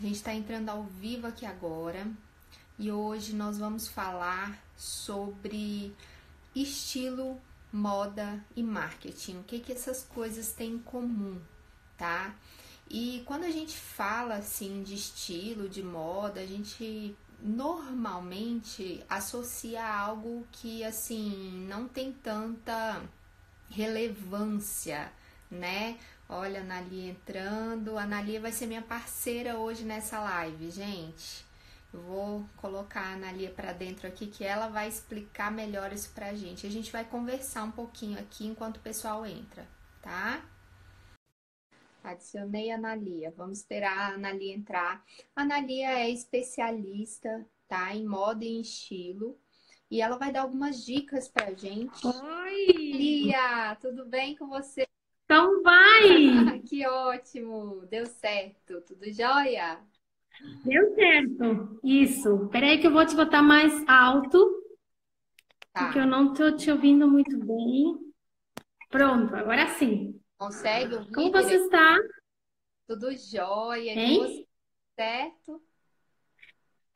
A gente está entrando ao vivo aqui agora e hoje nós vamos falar sobre estilo, moda e marketing. O que, que essas coisas têm em comum, tá? E quando a gente fala assim de estilo, de moda, a gente normalmente associa algo que assim não tem tanta relevância, né? Olha, a Nali entrando. A Nali vai ser minha parceira hoje nessa live, gente. Eu vou colocar a Analia para dentro aqui que ela vai explicar melhor isso pra gente. A gente vai conversar um pouquinho aqui enquanto o pessoal entra, tá? Adicionei a Analia. Vamos esperar a Analia entrar. A Analia é especialista, tá, em moda e em estilo. E ela vai dar algumas dicas pra gente. Oi! Lia, tudo bem com você? Então vai! que ótimo! Deu certo, tudo jóia? Deu certo. Isso. Peraí que eu vou te botar mais alto, Tá. porque eu não tô te ouvindo muito bem. Pronto, agora sim. Consegue ouvir? Como você está? Tudo jóia? Você, certo?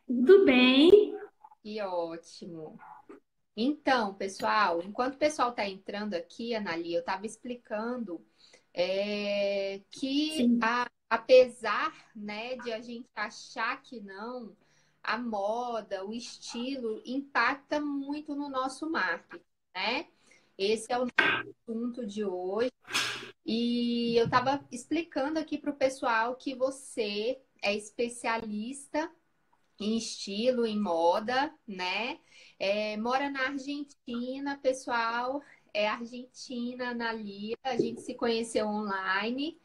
Tudo bem? Que ótimo. Então, pessoal, enquanto o pessoal está entrando aqui, Anali, eu estava explicando é, que a- apesar, né, de a gente achar que não, a moda, o estilo impacta muito no nosso marketing, né? Esse é o assunto de hoje. E eu estava explicando aqui para o pessoal que você é especialista em estilo, em moda, né? É, mora na Argentina, pessoal. É argentina, na Lia. A gente se conheceu online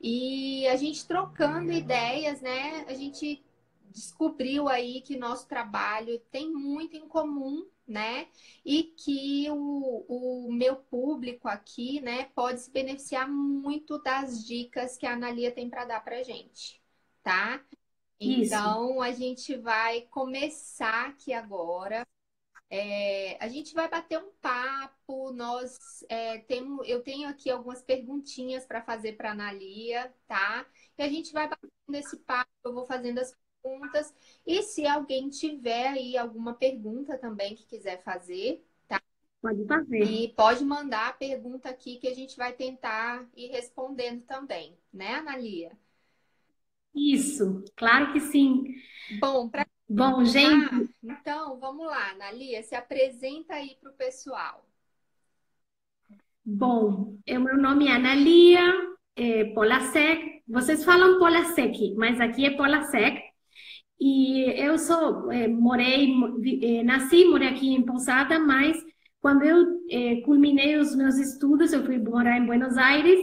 e a gente trocando ideias, né? A gente descobriu aí que nosso trabalho tem muito em comum, né? E que o, o meu público aqui, né, pode se beneficiar muito das dicas que a Analia tem para dar para gente, tá? Isso. Então, a gente vai começar aqui agora. É, a gente vai bater um papo. Nós é, temos, eu tenho aqui algumas perguntinhas para fazer para a Analia, tá? E a gente vai batendo esse papo, eu vou fazendo as perguntas. E se alguém tiver aí alguma pergunta também que quiser fazer, Pode fazer. e pode mandar a pergunta aqui que a gente vai tentar ir respondendo também, né, Analia? Isso, claro que sim. Bom, para Bom, gente, Ah, então, vamos lá, Analia, se apresenta aí para o pessoal. bom, o meu nome é Analia é, Polasek. Vocês falam Polasek, mas aqui é Polasek. E eu sou, é, morei, é, nasci, morei aqui em Pousada, mas quando eu é, culminei os meus estudos, eu fui morar em Buenos Aires,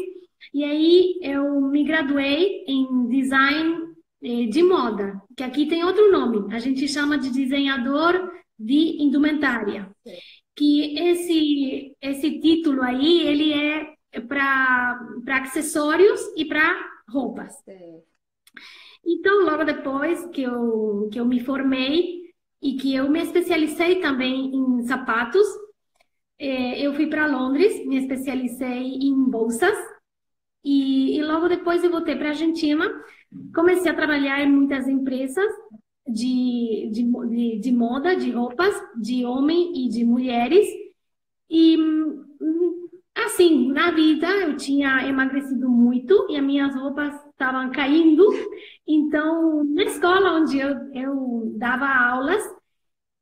e aí eu me graduei em design é, de moda, que aqui tem outro nome, a gente chama de desenhador de indumentária. Que esse, esse título aí, ele é para acessórios e para roupas. Então, logo depois que eu, que eu me formei e que eu me especializei também em sapatos, eh, eu fui para Londres, me especializei em bolsas e, e logo depois eu voltei para a Argentina, comecei a trabalhar em muitas empresas de, de, de moda, de roupas, de homem e de mulheres. E hum, assim, na vida eu tinha emagrecido muito e as minhas roupas estavam caindo. Então, na escola onde eu, eu dava aulas,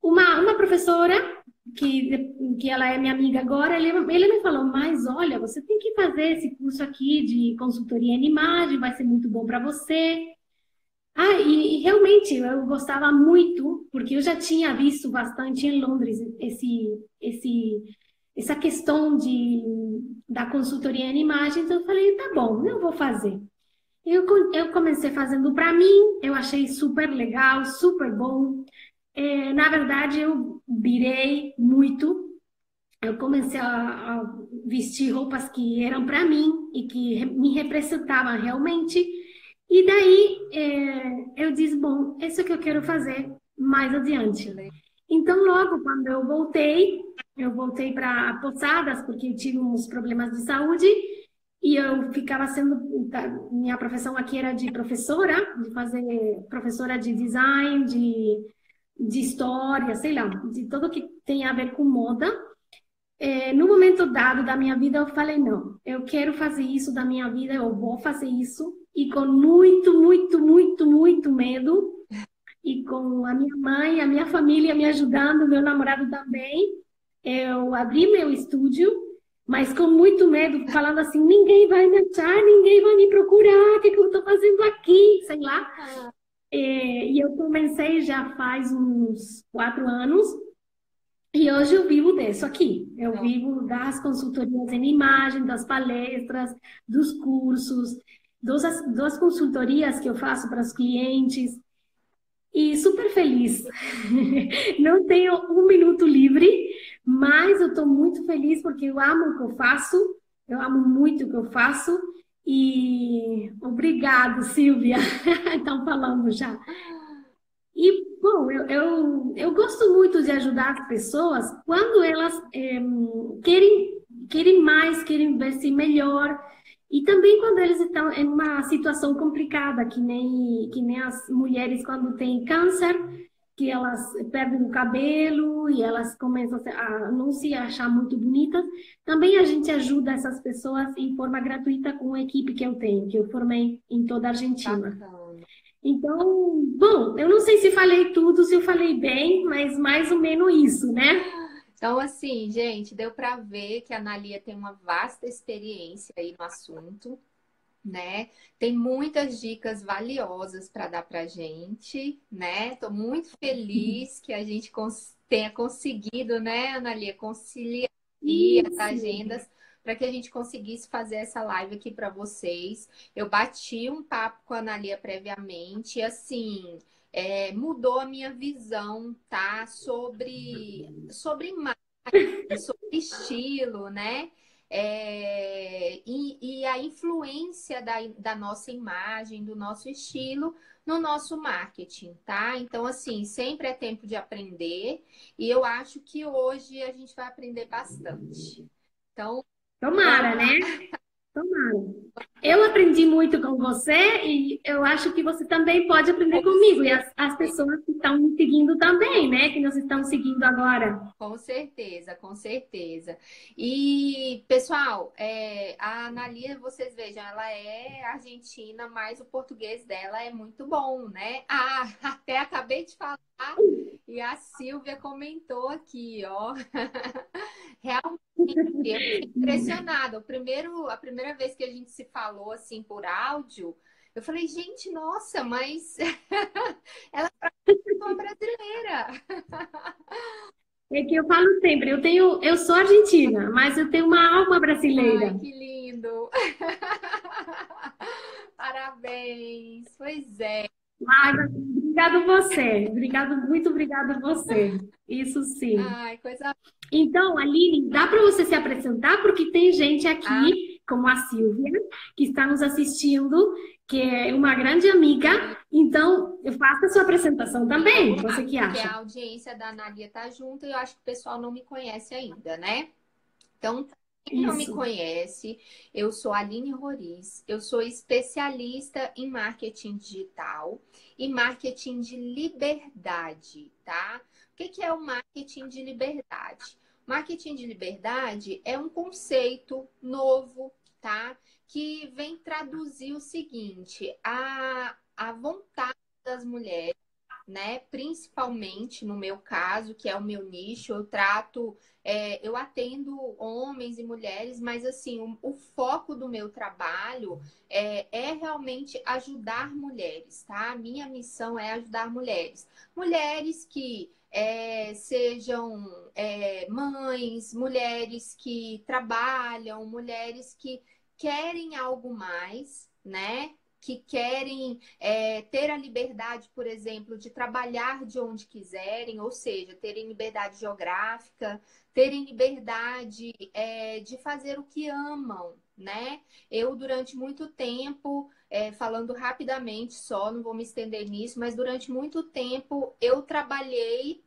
uma, uma professora, que, que ela é minha amiga agora, ele, ele me falou, mas olha, você tem que fazer esse curso aqui de consultoria em imagem, vai ser muito bom para você. Ah, e, e realmente eu gostava muito, porque eu já tinha visto bastante em Londres esse, esse, essa questão de, da consultoria em imagem, então eu falei, tá bom, eu vou fazer. Eu, eu comecei fazendo para mim, eu achei super legal, super bom. É, na verdade, eu virei muito. Eu comecei a, a vestir roupas que eram para mim e que me representavam realmente. E daí é, eu disse, bom, isso é que eu quero fazer mais adiante. Então, logo quando eu voltei, eu voltei para Posadas, porque eu tive uns problemas de saúde, e eu ficava sendo tá, minha profissão aqui era de professora, de fazer professora de design, de de história, sei lá, de tudo que tem a ver com moda. É, no momento dado da minha vida, eu falei: não, eu quero fazer isso da minha vida, eu vou fazer isso. E com muito, muito, muito, muito medo, e com a minha mãe, a minha família me ajudando, meu namorado também, eu abri meu estúdio, mas com muito medo, falando assim: ninguém vai me achar, ninguém vai me procurar, o que, que eu estou fazendo aqui, sei lá. É, e eu comecei já faz uns quatro anos. E hoje eu vivo disso aqui. Eu vivo das consultorias em imagem, das palestras, dos cursos, das consultorias que eu faço para os clientes. E super feliz. Não tenho um minuto livre, mas eu estou muito feliz porque eu amo o que eu faço. Eu amo muito o que eu faço e obrigado, Silvia. Estão falando já. E, bom, eu, eu, eu, gosto muito de ajudar as pessoas quando elas é, querem, querem mais, querem ver-se melhor. E também quando eles estão em uma situação complicada, que nem, que nem as mulheres quando têm câncer, que elas perdem o cabelo e elas começam a não se achar muito bonitas. Também a gente ajuda essas pessoas em forma gratuita com a equipe que eu tenho, que eu formei em toda a Argentina. Então, bom, eu não sei se falei tudo, se eu falei bem, mas mais ou menos isso, né? Então, assim, gente, deu para ver que a Analia tem uma vasta experiência aí no assunto né? Tem muitas dicas valiosas para dar para gente, né? Estou muito feliz que a gente cons tenha conseguido, né, Analia, conciliar as agendas para que a gente conseguisse fazer essa live aqui para vocês. Eu bati um papo com a Analia previamente, e assim, é, mudou a minha visão, tá? Sobre, sobre imagem, sobre estilo, né? É, e, e, a influência da, da nossa imagem, do nosso estilo no nosso marketing, tá? Então, assim, sempre é tempo de aprender e eu acho que hoje a gente vai aprender bastante. Então. Tomara, né? Tomara. Eu aprendi muito com você e eu acho que você também pode aprender comigo. E as, as pessoas que estão me seguindo também, né? Que nos estão seguindo agora. Com certeza, com certeza. E, pessoal, é, a Analia, vocês vejam, ela é argentina, mas o português dela é muito bom, né? Ah, até acabei de falar e a Silvia comentou aqui, ó. Realmente, eu fiquei impressionada. O primeiro, a primeira vez que a gente se falou assim por áudio, eu falei, gente, nossa, mas ela é uma brasileira. É que eu falo sempre, eu tenho, eu sou argentina, mas eu tenho uma alma brasileira. Ai, que lindo! Parabéns! Pois é. Ai, obrigado você. Obrigado, muito obrigado você. Isso sim. Ai, coisa. Então, Aline, dá para você se apresentar porque tem gente aqui, ah. como a Silvia, que está nos assistindo, que é uma grande amiga. Então, faça a sua apresentação também. Você que acha? Porque a audiência da Analia está junto e eu acho que o pessoal não me conhece ainda, né? Então, quem não me conhece, eu sou Aline Roriz, eu sou especialista em marketing digital e marketing de liberdade, tá? O que é o marketing de liberdade? Marketing de liberdade é um conceito novo, tá? Que vem traduzir o seguinte: a, a vontade das mulheres né? Principalmente no meu caso, que é o meu nicho, eu trato, é, eu atendo homens e mulheres, mas assim, o, o foco do meu trabalho é, é, realmente ajudar mulheres, tá? A minha missão é ajudar mulheres. Mulheres que é, sejam é, mães, mulheres que trabalham, mulheres que querem algo mais, né? Que querem é, ter a liberdade, por exemplo, de trabalhar de onde quiserem, ou seja, terem liberdade geográfica, terem liberdade é, de fazer o que amam, né? Eu, durante muito tempo, é, falando rapidamente só, não vou me estender nisso, mas durante muito tempo eu trabalhei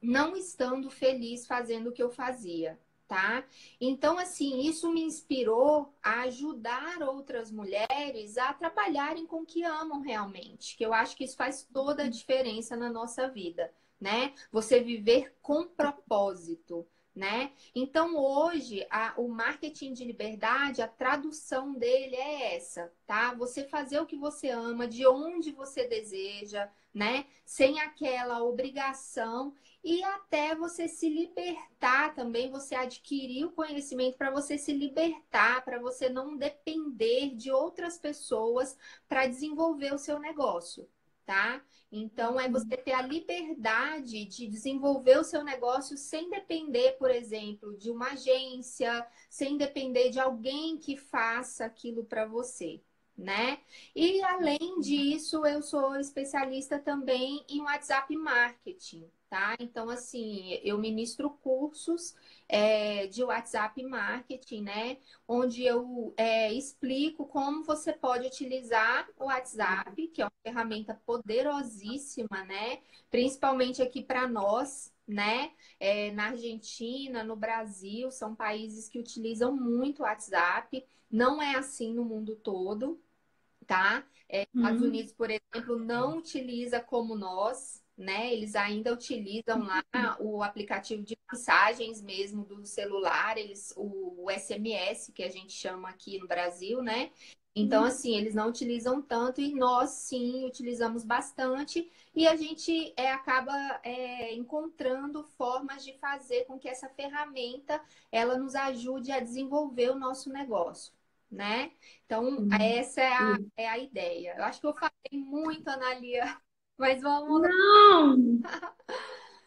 não estando feliz fazendo o que eu fazia, tá? Então, assim, isso me inspirou a ajudar outras mulheres a trabalharem com o que amam realmente, que eu acho que isso faz toda a diferença na nossa vida, né? Você viver com propósito. Né? Então, hoje, a, o marketing de liberdade, a tradução dele é essa, tá? Você fazer o que você ama, de onde você deseja, né? Sem aquela obrigação e até você se libertar também, você adquirir o conhecimento para você se libertar, para você não depender de outras pessoas para desenvolver o seu negócio, tá? Então é você ter a liberdade de desenvolver o seu negócio sem depender, por exemplo, de uma agência, sem depender de alguém que faça aquilo para você né? E além disso, eu sou especialista também em WhatsApp Marketing, tá? Então, assim, eu ministro cursos é, de WhatsApp Marketing, né? Onde eu é, explico como você pode utilizar o WhatsApp, que é uma ferramenta poderosíssima, né? Principalmente aqui para nós, né? É, na Argentina, no Brasil, são países que utilizam muito o WhatsApp. Não é assim no mundo todo, tá? É, uhum. Estados Unidos, por exemplo, não utiliza como nós, né? Eles ainda utilizam lá o aplicativo de mensagens mesmo do celular, eles o, o SMS que a gente chama aqui no Brasil, né? Então, uhum. assim, eles não utilizam tanto e nós sim utilizamos bastante e a gente é, acaba é, encontrando formas de fazer com que essa ferramenta ela nos ajude a desenvolver o nosso negócio né? Então, uhum. essa é a, é a ideia. Eu acho que eu falei muito, Analia, mas vamos. Não!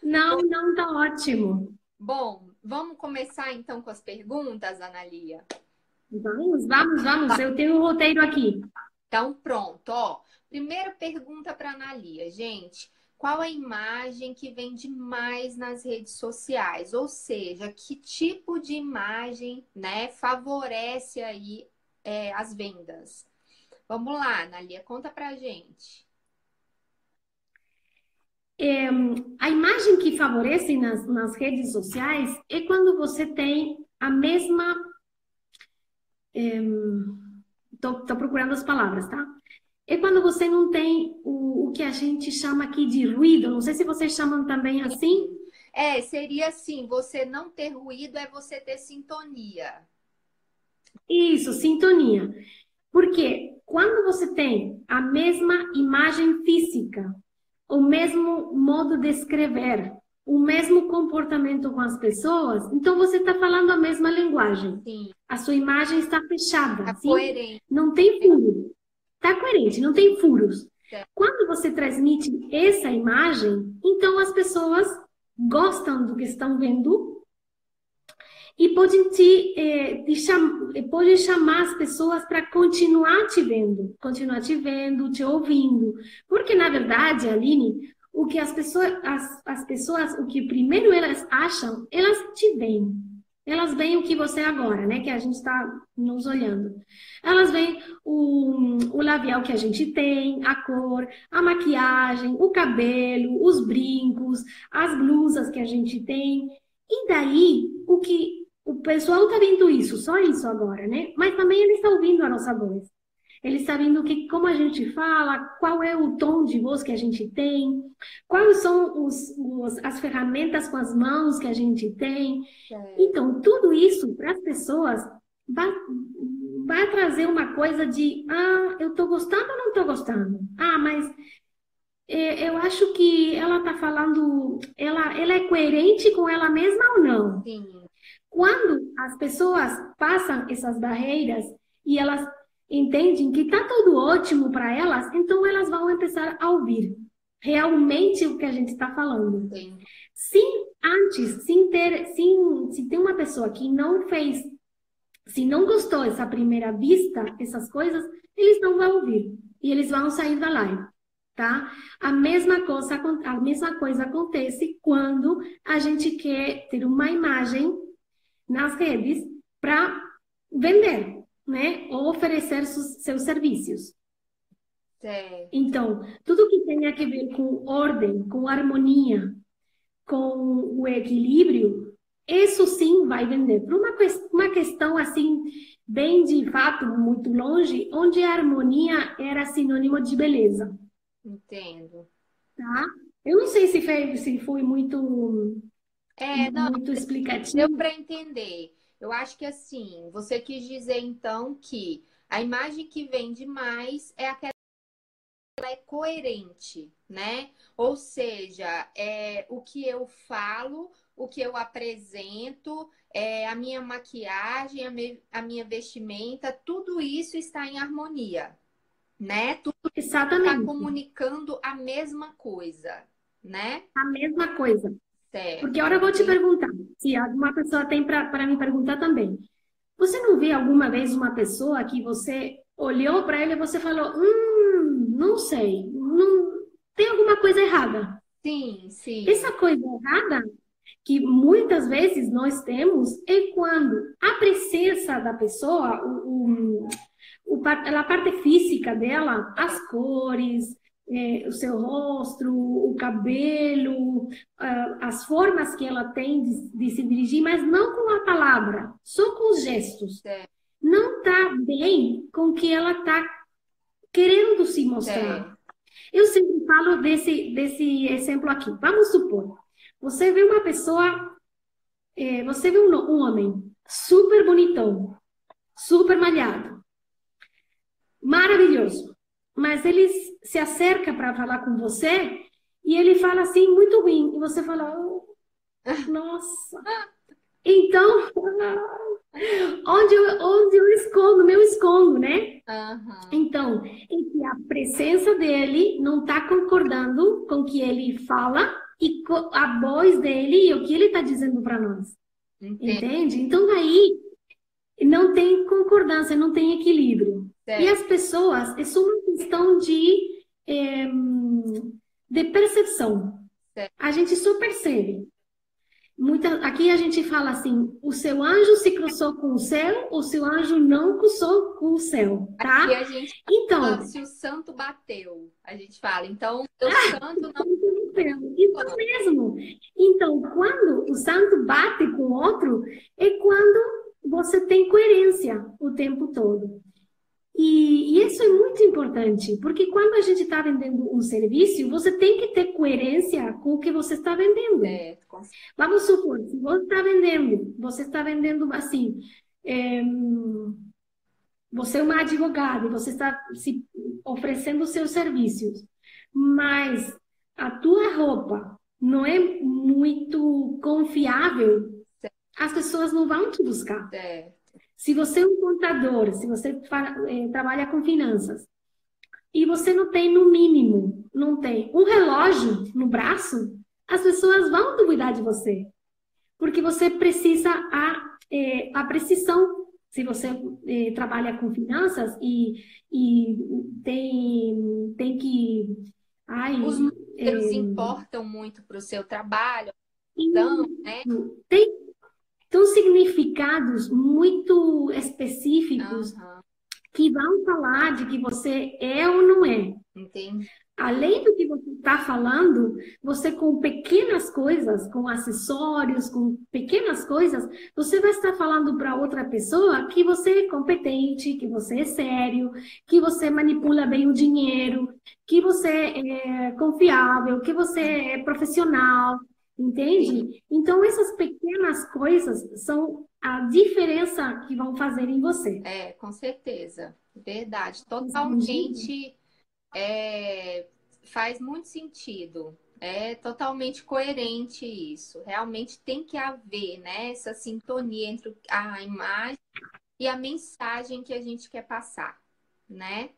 Não, não, tá ótimo. Bom, vamos começar então com as perguntas, Analia? Vamos, vamos, vamos. Eu tenho um roteiro aqui. Então, pronto, ó. Primeira pergunta para Analia, gente. Qual a imagem que vende mais nas redes sociais? Ou seja, que tipo de imagem, né, favorece aí é, as vendas. Vamos lá, Nalia, conta pra gente. É, a imagem que favorece nas, nas redes sociais é quando você tem a mesma. Estou é, procurando as palavras, tá? É quando você não tem o, o que a gente chama aqui de ruído. Não sei se vocês chamam também assim. É, seria assim: você não ter ruído é você ter sintonia. Isso, sintonia. Porque quando você tem a mesma imagem física, o mesmo modo de escrever, o mesmo comportamento com as pessoas, então você está falando a mesma linguagem. Sim. A sua imagem está fechada. Está coerente. Não tem furo. Está coerente, não tem furos. É. Quando você transmite essa imagem, então as pessoas gostam do que estão vendo e pode te, eh, te cham pode chamar as pessoas para continuar te vendo, continuar te vendo, te ouvindo. Porque, na verdade, Aline, o que as pessoas, as, as pessoas, o que primeiro elas acham, elas te veem. Elas veem o que você é agora, né? Que a gente está nos olhando. Elas veem o, o labial que a gente tem, a cor, a maquiagem, o cabelo, os brincos, as blusas que a gente tem. E daí, o que o pessoal está vendo isso, só isso agora, né? Mas também eles estão ouvindo a nossa voz. Eles sabem do que, como a gente fala, qual é o tom de voz que a gente tem, quais são os, os as ferramentas com as mãos que a gente tem. É. Então, tudo isso para as pessoas vai, vai trazer uma coisa de, ah, eu estou gostando ou não estou gostando? Ah, mas é, eu acho que ela está falando, ela, ela é coerente com ela mesma ou não? Sim. Quando as pessoas passam essas barreiras e elas entendem que está tudo ótimo para elas, então elas vão começar a ouvir realmente o que a gente está falando. Sim. Se antes, se, ter, se, se tem uma pessoa que não fez, se não gostou essa primeira vista, essas coisas, eles não vão ouvir e eles vão sair da live. Tá? A mesma coisa, a mesma coisa acontece quando a gente quer ter uma imagem nas redes para vender, né? Ou oferecer seus serviços. Sim. Então, tudo que tem a ver com ordem, com harmonia, com o equilíbrio, isso sim vai vender. Por uma, uma questão assim, bem de fato, muito longe, onde a harmonia era sinônimo de beleza. Entendo. Tá? Eu não sei se foi, se foi muito, é, não, muito explicativo. Deu para entender. Eu acho que assim, você quis dizer então que a imagem que vende mais é aquela que é coerente, né? Ou seja, é o que eu falo o que eu apresento, é, a minha maquiagem, a, me, a minha vestimenta, tudo isso está em harmonia, né? Tudo está comunicando a mesma coisa, né? A mesma coisa. Certo. Porque agora eu vou te perguntar, se alguma pessoa tem para me perguntar também. Você não vê alguma vez uma pessoa que você olhou para ela e você falou, hum, não sei, não tem alguma coisa errada? Sim, sim. Essa coisa errada que muitas vezes nós temos é quando a presença da pessoa, o, o, o a parte física dela, as cores, é, o seu rosto, o cabelo, as formas que ela tem de, de, se dirigir, mas não com a palavra, só com os gestos. Não está bem com o que ela está querendo se mostrar. Eu sempre falo desse, desse exemplo aqui. Vamos supor, você vê uma pessoa, é, você vê um, um homem super bonitão, super malhado, maravilhoso, mas ele se acerca para falar com você e ele fala assim muito ruim e você fala, oh, nossa. Então, onde eu, onde eu escondo, meu escondo, né? Uhum. Então, é a presença dele não está concordando com o que ele fala e a voz dele e o que ele está dizendo para nós. Entendi. Entende? Então, aí não tem concordância, não tem equilíbrio. Certo. E as pessoas, é só uma questão de, é, de percepção. Certo. A gente só percebe. Muita, aqui a gente fala assim: o seu anjo se cruzou com o céu, o seu anjo não cruzou com o céu, tá? Aqui a gente então, fala se o santo bateu, a gente fala. Então, o santo não isso mesmo. Então, quando o santo bate com o outro, é quando você tem coerência o tempo todo. E, e isso é muito importante, porque quando a gente está vendendo um serviço, você tem que ter coerência com o que você está vendendo. É, Vamos supor, se você está vendendo, você está vendendo assim, é, você é uma advogada, você está se oferecendo seus serviços, mas a tua roupa não é muito confiável, as pessoas não vão te buscar. Se você é um contador, se você é, trabalha com finanças, e você não tem, no mínimo, não tem um relógio no braço, as pessoas vão duvidar de você. Porque você precisa a, é, a precisão. Se você é, trabalha com finanças e, e tem, tem que. Ai, Os eles é... importam muito para o seu trabalho. Então, né? Tem, tem significados muito específicos uhum. que vão falar de que você é ou não é. Entendi além do que você está falando, você com pequenas coisas, com acessórios, com pequenas coisas, você vai estar falando para outra pessoa que você é competente, que você é sério, que você manipula bem o dinheiro, que você é confiável, que você é profissional, entende? Então essas pequenas coisas são a diferença que vão fazer em você. É, com certeza. Verdade. Totalmente é, faz muito sentido. É totalmente coerente isso. Realmente tem que haver né, essa sintonia entre a imagem e a mensagem que a gente quer passar, né?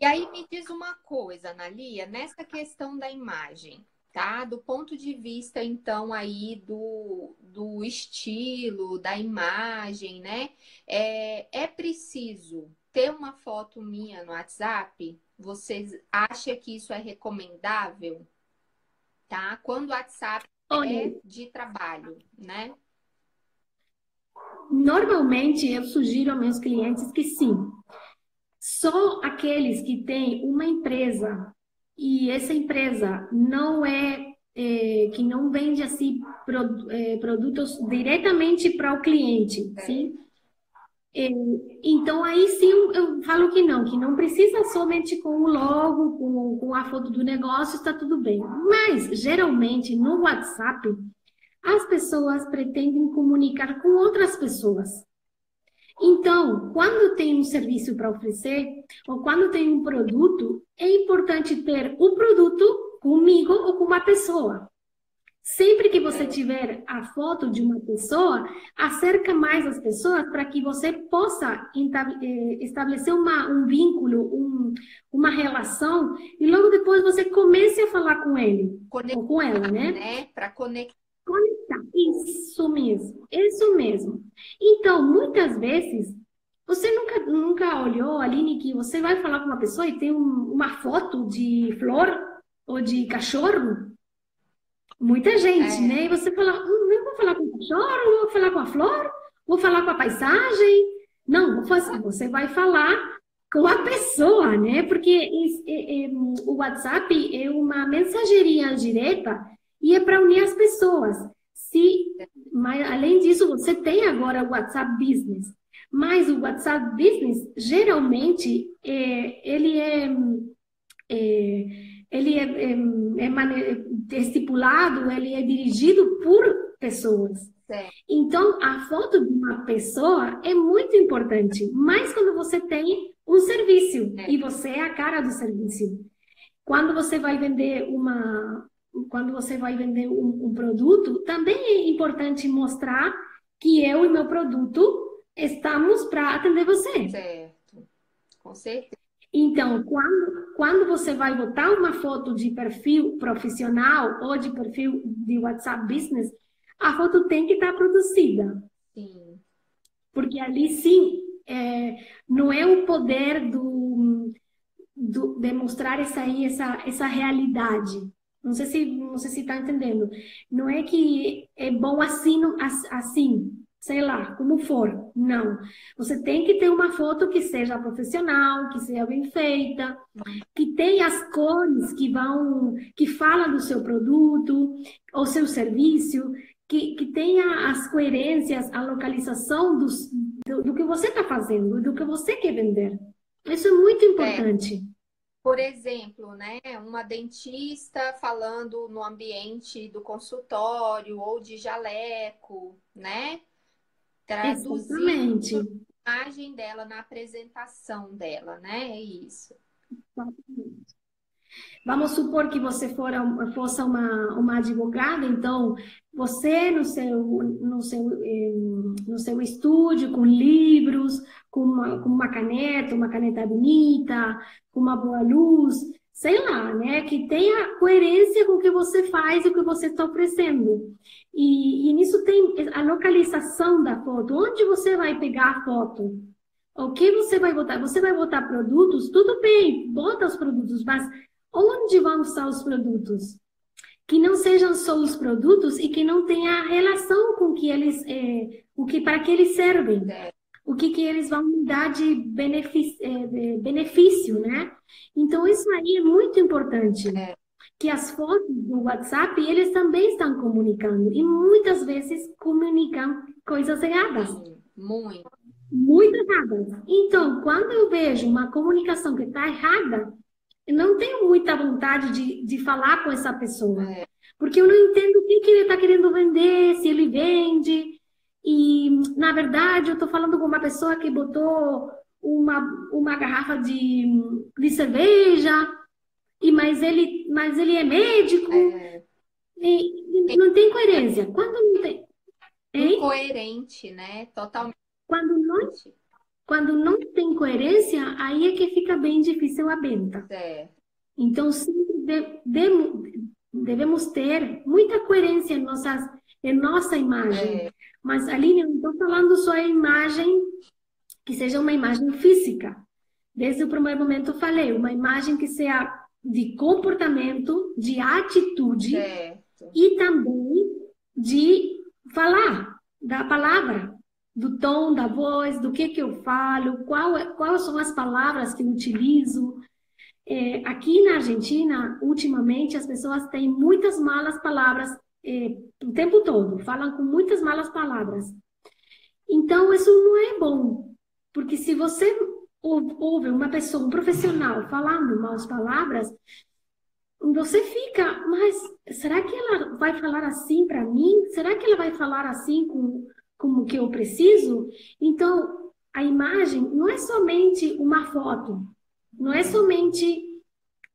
E aí me diz uma coisa, Analia, nessa questão da imagem, tá? Do ponto de vista, então, aí do, do estilo, da imagem, né? É, é preciso ter uma foto minha no WhatsApp vocês acham que isso é recomendável? Tá? Quando o WhatsApp Olha, é de trabalho, né? Normalmente eu sugiro aos meus clientes que sim. Só aqueles que têm uma empresa e essa empresa não é, é, que não vende assim pro, é, produtos diretamente para o cliente, é. sim? É, então aí sim eu falo que não, que não precisa somente com o logo, com, com a foto do negócio, está tudo bem. Mas geralmente no WhatsApp as pessoas pretendem comunicar com outras pessoas. Então, quando tem um serviço para oferecer, ou quando tem um produto, é importante ter o produto comigo ou com uma pessoa. Sempre que você tiver a foto de uma pessoa, acerca mais as pessoas para que você possa eh, estabelecer uma, um vínculo, um, uma relação, e logo depois você comece a falar com ele, conectar, ou com ela, né? né? Para conectar. Isso mesmo, isso mesmo. Então, muitas vezes, você nunca, nunca olhou, Aline, que você vai falar com uma pessoa e tem um, uma foto de flor ou de cachorro? Muita gente, é. né? E você fala, hum, não vou falar com o cachorro, vou falar com a flor, vou falar com a paisagem. Não, você vai falar com a pessoa, né? Porque o WhatsApp é uma mensageria direta e é para unir as pessoas. Se, mas, além disso, você tem agora o WhatsApp Business. Mas o WhatsApp Business, geralmente, é, ele é, é ele é, é, é, estipulado, ele é dirigido por pessoas. Então, a foto de uma pessoa é muito importante, mas quando você tem um serviço é. e você é a cara do serviço. Quando você vai vender uma, quando você vai vender um, um produto, também é importante mostrar que eu e meu produto estamos para atender você. Certo, com certeza. Então, quando, quando você vai botar uma foto de perfil profissional ou de perfil de WhatsApp Business, a foto tem que estar produzida. Sim. Porque ali sim, é, não é o poder do, do demonstrar essa aí, essa, essa realidade. Não sei se não sei se está entendendo. Não é que é bom assim, assim sei lá, como for. Não. Você tem que ter uma foto que seja profissional, que seja bem feita, que tenha as cores que vão, que fala do seu produto ou seu serviço, que, que tenha as coerências, a localização dos, do, do que você está fazendo, do que você quer vender. Isso é muito é. importante. É. Por exemplo, né, uma dentista falando no ambiente do consultório ou de jaleco, né? Traduzir a imagem dela na apresentação dela, né? É isso. Exatamente. Vamos supor que você for, fosse uma, uma advogada, então você no seu, no, seu, eh, no seu estúdio, com livros, com uma, com uma caneta, uma caneta bonita, com uma boa luz, sei lá, né? Que tenha coerência com o que você faz e o que você está oferecendo. E, e, nisso tem a localização da foto. Onde você vai pegar a foto? O que você vai botar? Você vai botar produtos? Tudo bem, bota os produtos, mas onde vão estar os produtos? Que não sejam só os produtos e que não tenha relação com que eles, é, o que para que eles servem. O que, que eles vão dar de benefício, é, benefício, né? Então, isso aí é muito importante. É. Que as fotos do WhatsApp, eles também estão comunicando. E muitas vezes comunicam coisas erradas. Muito. Muito erradas. Então, quando eu vejo uma comunicação que está errada, eu não tenho muita vontade de, de falar com essa pessoa. É. Porque eu não entendo o que, que ele está querendo vender, se ele vende, e, na verdade, eu estou falando com uma pessoa que botou uma, uma garrafa de, de cerveja, e mas ele, mas ele é médico. É. E, e não tem coerência. Quando não tem. Hein? Incoerente, né? Totalmente. Quando não, quando não tem coerência, aí é que fica bem difícil a venda. É. Então, sempre de, de, devemos ter muita coerência em, nossas, em nossa imagem. É. Mas, Aline, eu não estou falando só a imagem que seja uma imagem física. Desde o primeiro momento eu falei, uma imagem que seja de comportamento, de atitude certo. e também de falar, da palavra, do tom da voz, do que que eu falo, qual, é, quais são as palavras que eu utilizo. é, aqui na Argentina, ultimamente, as pessoas têm muitas malas palavras é, o tempo todo, falam com muitas malas palavras. Então, isso não é bom, porque se você ouve uma pessoa, um profissional falando malas palavras, você fica, mas será que ela vai falar assim para mim? Será que ela vai falar assim com como que eu preciso? Então, a imagem não é somente uma foto, não é somente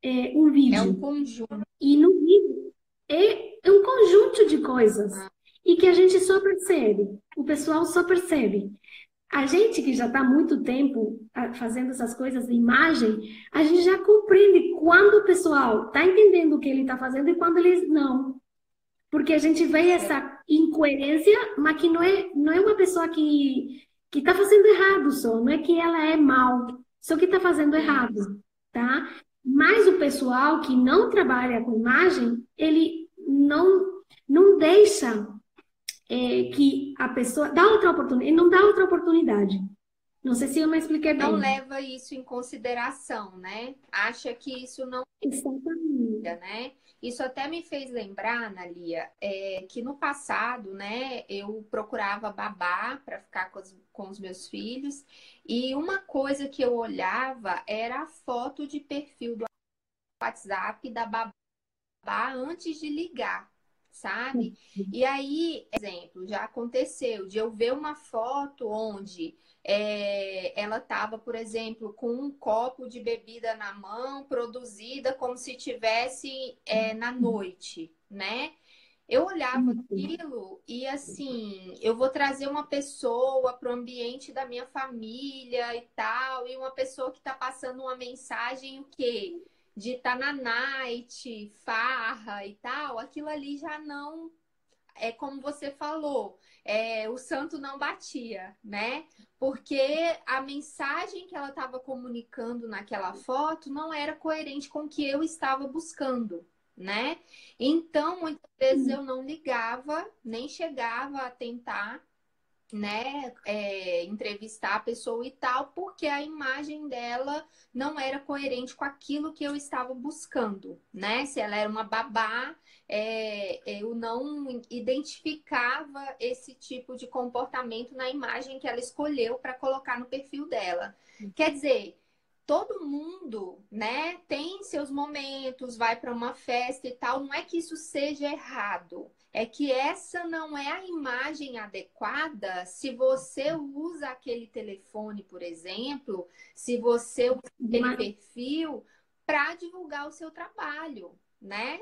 é, um vídeo. É um conjunto. E no vídeo é, é um conjunto de coisas. Ah. E que a gente só percebe, o pessoal só percebe. A gente que já está muito tempo ah, fazendo essas coisas de imagem, a gente já compreende quando o pessoal está entendendo o que ele está fazendo e quando eles não. Porque a gente vê essa incoerência, mas que não é, não é uma pessoa que que está fazendo errado só, não é que ela é mal, só que está fazendo errado, tá? Mas o pessoal que não trabalha com imagem, ele não não deixa é, que a pessoa dá outra oportunidade, ele não dá outra oportunidade. Não sei se eu me expliquei bem. Não leva isso em consideração, né? Acha que isso não Exatamente. né? Isso até me fez lembrar, Analia, é, que no passado, né, eu procurava babá para ficar com os, com os meus filhos, e uma coisa que eu olhava era a foto de perfil do WhatsApp da babá antes de ligar sabe? Uhum. E aí, exemplo, já aconteceu de eu ver uma foto onde é, ela estava, por exemplo, com um copo de bebida na mão, produzida como se tivesse é, na noite, né? Eu olhava uhum. aquilo e assim, eu vou trazer uma pessoa para o ambiente da minha família e tal, e uma pessoa que está passando uma mensagem o quê? De estar tá na night, farra e tal, aquilo ali já não é como você falou, é, o santo não batia, né? Porque a mensagem que ela estava comunicando naquela foto não era coerente com o que eu estava buscando, né? Então, muitas vezes eu não ligava, nem chegava a tentar né, é, entrevistar a pessoa e tal, porque a imagem dela não era coerente com aquilo que eu estava buscando, né? Se ela era uma babá, é, eu não identificava esse tipo de comportamento na imagem que ela escolheu para colocar no perfil dela. Quer dizer, todo mundo, né, tem seus momentos, vai para uma festa e tal, não é que isso seja errado é que essa não é a imagem adequada se você usa aquele telefone, por exemplo, se você usa aquele perfil para divulgar o seu trabalho, né?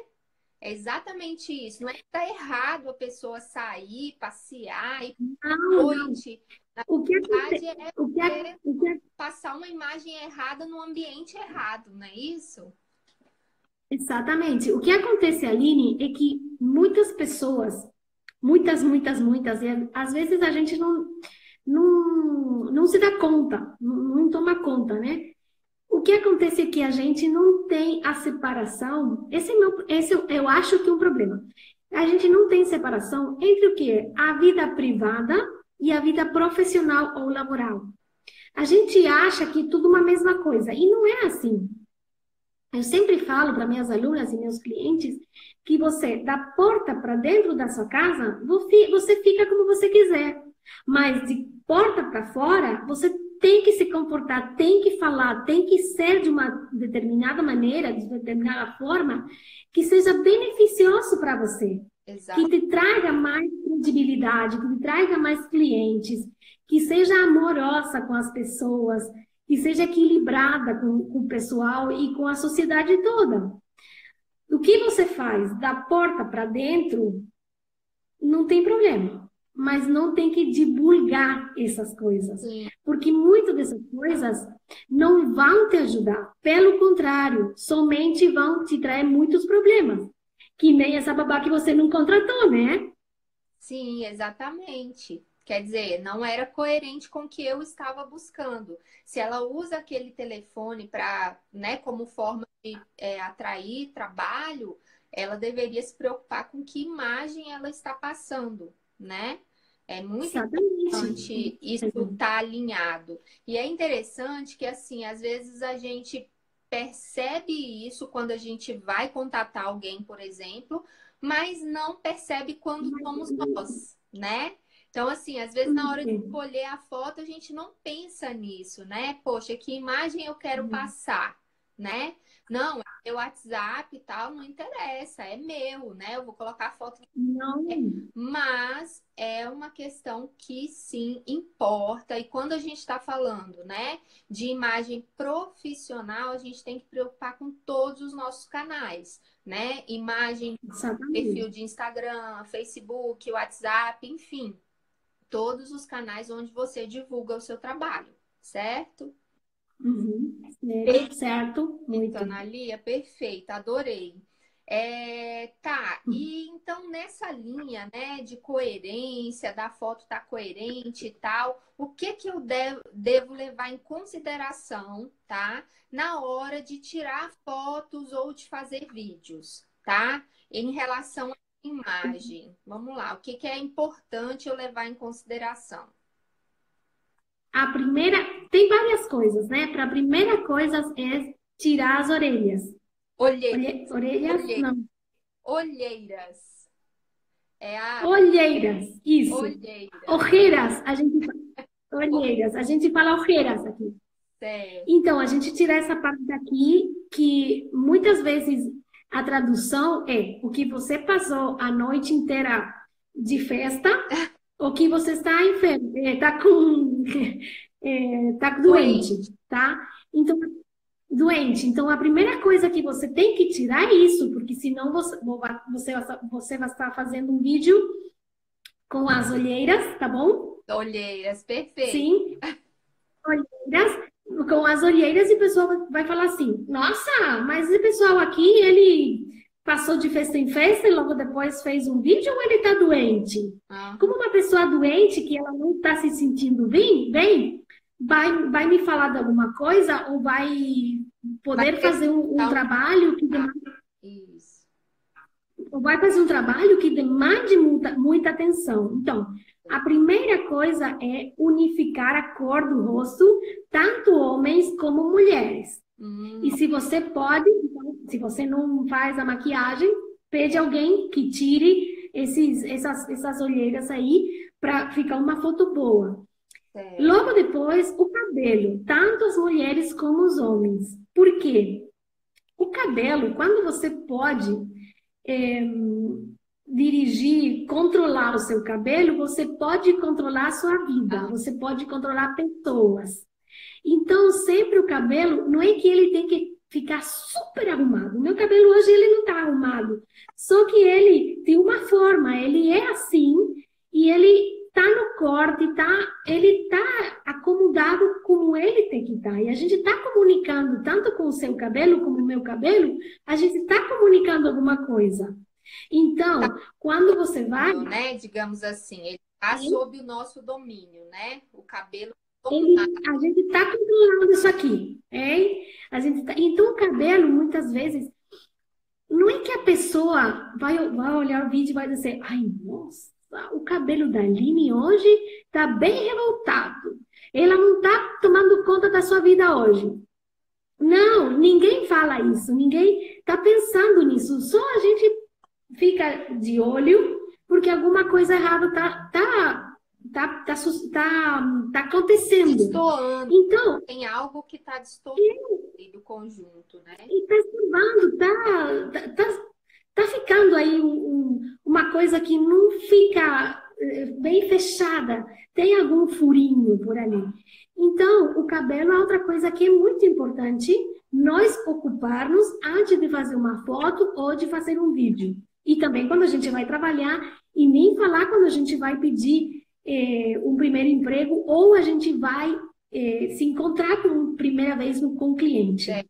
É exatamente isso. Não é que está errado a pessoa sair, passear e não, noite. Na o que verdade, é, o que é, o que é... passar uma imagem errada no ambiente errado, não é isso? Exatamente. O que acontece, Aline, é que muitas pessoas, muitas, muitas, muitas, e às vezes a gente não, não, não se dá conta, não, não toma conta, né? O que acontece é que a gente não tem a separação, esse, é meu, esse eu acho que é um problema. A gente não tem separação entre o que é a vida privada e a vida profissional ou laboral. A gente acha que é tudo uma mesma coisa, e não é assim. Eu sempre falo para minhas alunas e meus clientes que você, da porta para dentro da sua casa, você fica como você quiser. Mas de porta para fora, você tem que se comportar, tem que falar, tem que ser de uma determinada maneira, de determinada forma, que seja beneficioso para você. Exato. Que te traga mais credibilidade, que te traga mais clientes, que seja amorosa com as pessoas, que seja equilibrada com, com o pessoal e com a sociedade toda. O que você faz da porta para dentro, não tem problema. Mas não tem que divulgar essas coisas. Sim. Porque muitas dessas coisas não vão te ajudar. Pelo contrário, somente vão te trazer muitos problemas. Que nem essa babá que você não contratou, né? Sim, exatamente. Quer dizer, não era coerente com o que eu estava buscando. Se ela usa aquele telefone para, né, como forma de é, atrair trabalho, ela deveria se preocupar com que imagem ela está passando, né? É muito Exatamente. importante isso estar tá alinhado. E é interessante que, assim, às vezes a gente percebe isso quando a gente vai contatar alguém, por exemplo, mas não percebe quando somos nós, né? Então, assim, às vezes na hora de escolher a foto, a gente não pensa nisso, né? Poxa, que imagem eu quero uhum. passar, né? Não, é WhatsApp e tal, não interessa, é meu, né? Eu vou colocar a foto. Não. Mas é uma questão que sim importa. E quando a gente está falando, né, de imagem profissional, a gente tem que preocupar com todos os nossos canais, né? Imagem, perfil de Instagram, Facebook, WhatsApp, enfim todos os canais onde você divulga o seu trabalho, certo? Uhum. É, certo. Muito. Então, Analia, perfeito, adorei. É, tá, uhum. e então nessa linha, né, de coerência, da foto tá coerente e tal, o que que eu devo, devo levar em consideração, tá, na hora de tirar fotos ou de fazer vídeos, tá? Em relação imagem. Vamos lá, o que, que é importante eu levar em consideração? A primeira, tem várias coisas, né? Para a primeira coisa é tirar as orelhas. Olheiras. orelhas, Olheiras. não. Olheiras. É a... Olheiras, isso. Olheiras. A gente Olheiras, a gente fala ojeiras aqui. Certo. Então, a gente tira essa parte daqui que muitas vezes a tradução é o que você passou a noite inteira de festa, o que você está enfermo, está eh, com, está doente, tá? Então, doente. Então, a primeira coisa que você tem que tirar é isso, porque senão você, você, você vai estar fazendo um vídeo com as olheiras, tá bom? Olheiras, perfeito. Sim. Olheiras com as olheiras e o pessoal vai falar assim: nossa, mas esse pessoal aqui, ele passou de festa em festa e logo depois fez um vídeo ou ele está doente? Ah. Como uma pessoa doente que ela não está se sentindo bem, bem vai, vai me falar de alguma coisa ou vai poder vai fazer um, um trabalho que demanda. Isso. Ou vai fazer um trabalho que demande muita, muita atenção. Então, a primeira coisa é unificar a cor do rosto, tanto homens como mulheres. Hum. E se você pode, se você não faz a maquiagem, pede alguém que tire esses, essas, essas olheiras aí para ficar uma foto boa. É. Logo depois, o cabelo, tanto as mulheres como os homens. Por quê? O cabelo, quando você pode é, dirigir, controlar o seu cabelo, você pode controlar a sua vida, você pode controlar pessoas. Então, sempre o cabelo, não é que ele tem que ficar super arrumado. Meu cabelo hoje ele não está arrumado, só que ele tem uma forma, ele é assim e ele tá no corte, tá, ele tá acomodado como ele tem que estar. Tá. E a gente está comunicando tanto com o seu cabelo como o meu cabelo, a gente está comunicando alguma coisa. Então, quando você vai. Né, digamos assim, ele está sob o nosso domínio, né? O cabelo. Ele, a gente está controlando isso aqui, hein? A gente tá, então, o cabelo, muitas vezes, não é que a pessoa vai, vai olhar o vídeo e vai dizer, ai, nossa, o cabelo da Aline hoje está bem revoltado. Ela não está tomando conta da sua vida hoje. Não, ninguém fala isso, ninguém está pensando nisso. Só a gente fica de olho, porque alguma coisa errada tá, tá, tá, tá, tá, tá acontecendo. Destoando. Então, tem algo que está destoando do conjunto, né? E perturbando, tá, tá, tá, tá ficando aí um, uma coisa que não fica eh, bem fechada, tem algum furinho por ali. Então, o cabelo é outra coisa que é muito importante nós ocuparmos antes de fazer uma foto ou de fazer um vídeo. E também quando a gente vai trabalhar, e nem falar quando a gente vai pedir é, um primeiro emprego ou a gente vai é, se encontrar por primeira vez com o cliente. É.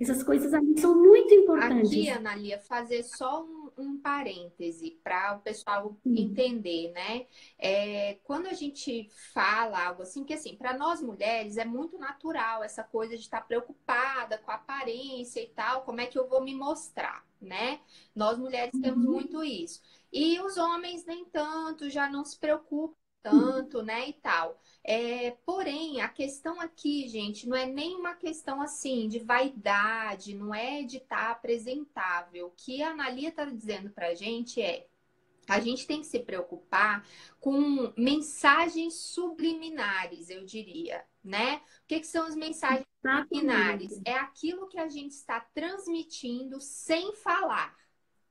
Essas coisas ali são muito importantes. Aqui, Analia, fazer só um, um parêntese para o pessoal Sim. entender, né? É, quando a gente fala algo assim, que assim, para nós mulheres é muito natural essa coisa de estar preocupada com a aparência e tal, como é que eu vou me mostrar, né? Nós mulheres uhum. temos muito isso. E os homens nem tanto, já não se preocupam tanto, né, e tal. É, porém, a questão aqui, gente, não é nem uma questão assim de vaidade, não é de estar tá apresentável. O que a Analia está dizendo para a gente é a gente tem que se preocupar com mensagens subliminares, eu diria, né? O que, que são as mensagens subliminares? É aquilo que a gente está transmitindo sem falar,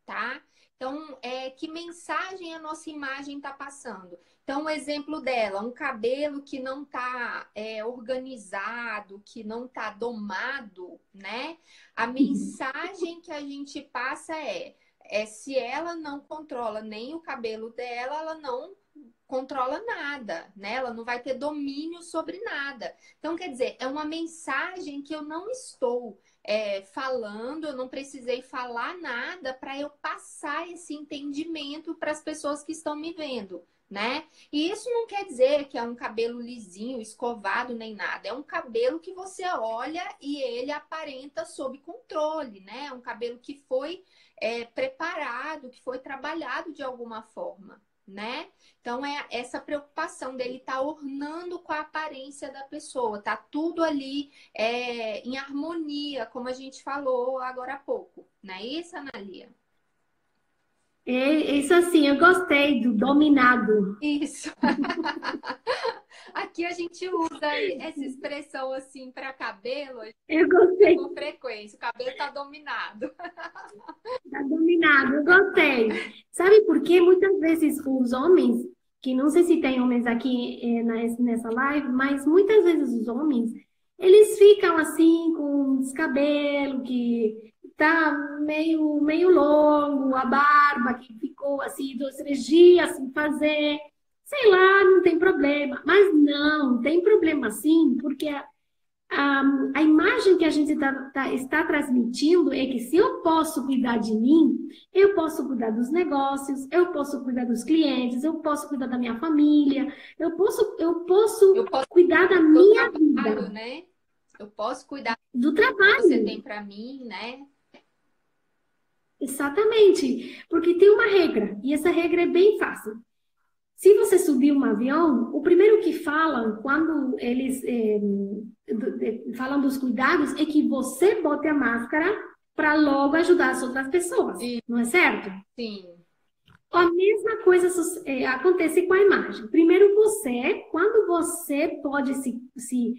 tá? Então, é, que mensagem a nossa imagem está passando? Então, o exemplo dela, um cabelo que não está é, organizado, que não está domado, né? A uhum. mensagem que a gente passa é, é se ela não controla nem o cabelo dela, ela não controla nada, né? Ela não vai ter domínio sobre nada. Então, quer dizer, é uma mensagem que eu não estou é, falando, eu não precisei falar nada para eu passar esse entendimento para as pessoas que estão me vendo, né? E isso não quer dizer que é um cabelo lisinho, escovado, nem nada. É um cabelo que você olha e ele aparenta sob controle, né? É um cabelo que foi é, preparado, que foi trabalhado de alguma forma né? Então é essa preocupação dele estar tá ornando com a aparência da pessoa, tá tudo ali é, em harmonia, como a gente falou agora há pouco, não é isso, Analia? É, isso assim, eu gostei do dominado. Isso. Aqui a gente usa essa expressão assim para cabelo. Eu gostei. Com frequência. O cabelo está dominado. Está dominado, eu gostei. Sabe por quê? Muitas vezes os homens, que não sei se tem homens aqui é, nessa live, mas muitas vezes os homens, eles ficam assim com descabelo, que tá meio, meio longo, a barba que ficou assim dois, três dias sem fazer, sei lá, não tem problema. Mas não, tem problema sim, porque a, a, a imagem que a gente tá, tá, está transmitindo é que se eu posso cuidar de mim, eu posso cuidar dos negócios, eu posso cuidar dos clientes, eu posso cuidar da minha família, eu posso, eu posso, eu posso cuidar da minha trabalho, vida. Né? Eu posso cuidar do trabalho que você tem para mim, né? Exatamente, porque tem uma regra, e essa regra é bem fácil. Se você subir um avião, o primeiro que falam, quando eles é, falam dos cuidados, é que você bote a máscara para logo ajudar as outras pessoas, Sim. não é certo? Sim. A mesma coisa é, acontece com a imagem. Primeiro você, quando você pode se, se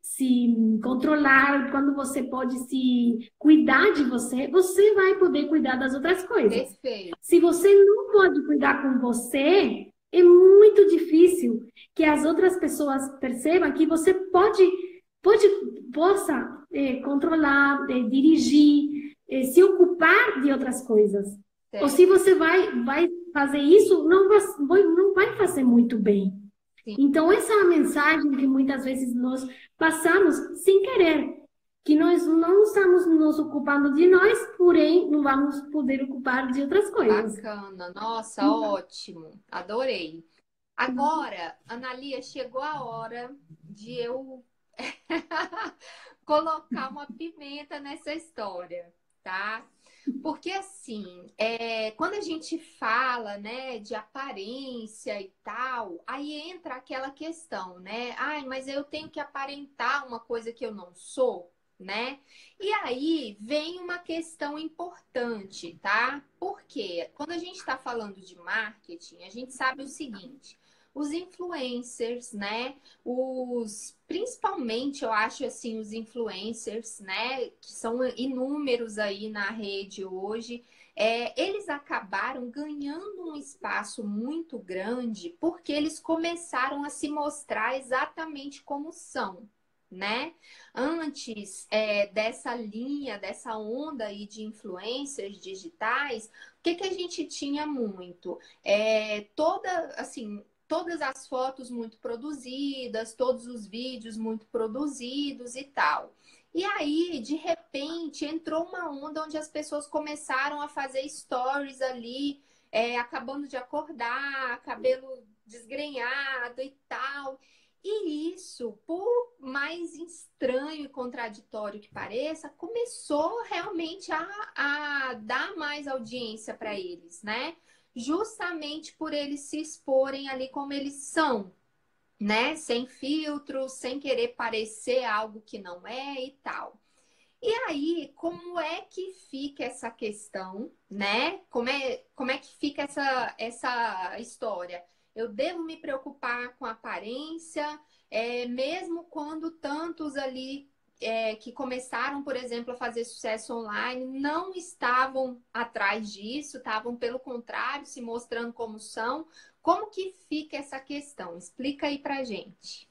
se controlar, quando você pode se cuidar de você, você vai poder cuidar das outras coisas. Perfeito. Se você não pode cuidar com você, é muito difícil que as outras pessoas percebam que você pode, pode possa é, controlar, é, dirigir, é, se ocupar de outras coisas. Certo. Ou se você vai, vai fazer isso, não vai, não vai fazer muito bem. Sim. Então, essa é a mensagem que muitas vezes nós passamos sem querer, que nós não estamos nos ocupando de nós, porém não vamos poder ocupar de outras coisas. Bacana, nossa, então... ótimo, adorei. Agora, Analia, chegou a hora de eu colocar uma pimenta nessa história, tá? Porque assim, é, quando a gente fala, né, de aparência e tal, aí entra aquela questão, né? Ai, mas eu tenho que aparentar uma coisa que eu não sou, né? E aí vem uma questão importante, tá? Porque quando a gente está falando de marketing, a gente sabe o seguinte: os influencers, né? Os principalmente eu acho assim os influencers, né? Que são inúmeros aí na rede hoje. É, eles acabaram ganhando um espaço muito grande porque eles começaram a se mostrar exatamente como são, né? Antes é, dessa linha, dessa onda aí de influencers digitais, o que, que a gente tinha muito? É, toda, assim, todas as fotos muito produzidas, todos os vídeos muito produzidos e tal. E aí, de repente, entrou uma onda onde as pessoas começaram a fazer stories ali, é, acabando de acordar, cabelo desgrenhado e tal. E isso, por mais estranho e contraditório que pareça, começou realmente a, a dar mais audiência para eles, né? Justamente por eles se exporem ali como eles são, né? Sem filtros, sem querer parecer algo que não é e tal. E aí, como é que fica essa questão, né? Como é, como é que fica essa, essa história? Eu devo me preocupar com a aparência, é, mesmo quando tantos ali é, que começaram, por exemplo, a fazer sucesso online não estavam atrás disso, estavam, pelo contrário, se mostrando como são. Como que fica essa questão? Explica aí pra gente.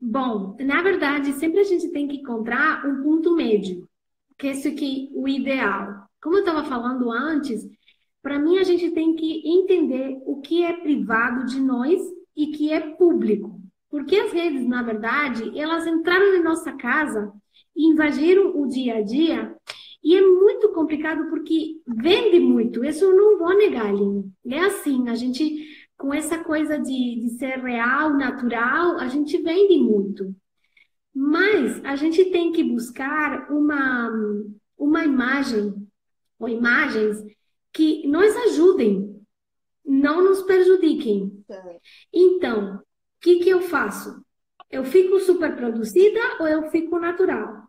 Bom, na verdade, sempre a gente tem que encontrar um ponto médio, que é isso aqui, o ideal. Como eu estava falando antes, para mim a gente tem que entender o que é privado de nós e que é público. Porque as redes, na verdade, elas entraram em nossa casa e invadiram o dia a dia e é muito complicado porque vende muito. Isso eu não vou negar, Aline. É assim, a gente com essa coisa de, de ser real, natural, a gente vende muito. Mas a gente tem que buscar uma, uma imagem ou imagens que nos ajudem, não nos prejudiquem. Então, o que, que eu faço? Eu fico super produzida ou eu fico natural?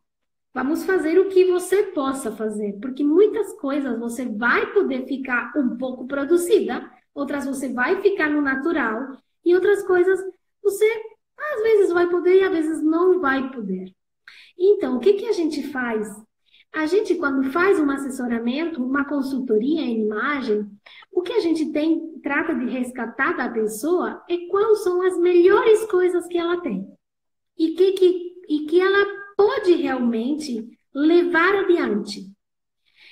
Vamos fazer o que você possa fazer, porque muitas coisas você vai poder ficar um pouco produzida, outras você vai ficar no natural e outras coisas você às vezes vai poder e às vezes não vai poder. Então, o que, que a gente faz? A gente, quando faz um assessoramento, uma consultoria em imagem, o que a gente tem, trata de resgatar da pessoa é quais são as melhores coisas que ela tem. E que, que, e que ela pode realmente levar adiante.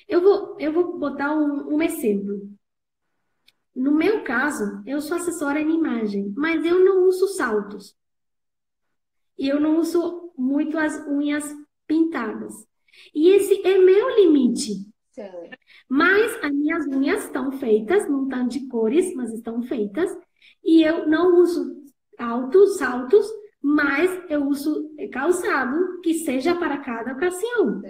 Eu vou, eu vou botar um, um exemplo. No meu caso, eu sou assessora em imagem, mas eu não uso saltos. E eu não uso muito as unhas pintadas. E esse é meu limite. Mas as minhas unhas estão feitas, não estão de cores, mas estão feitas. E eu não uso altos, saltos, mas eu uso calçado que seja para cada ocasião.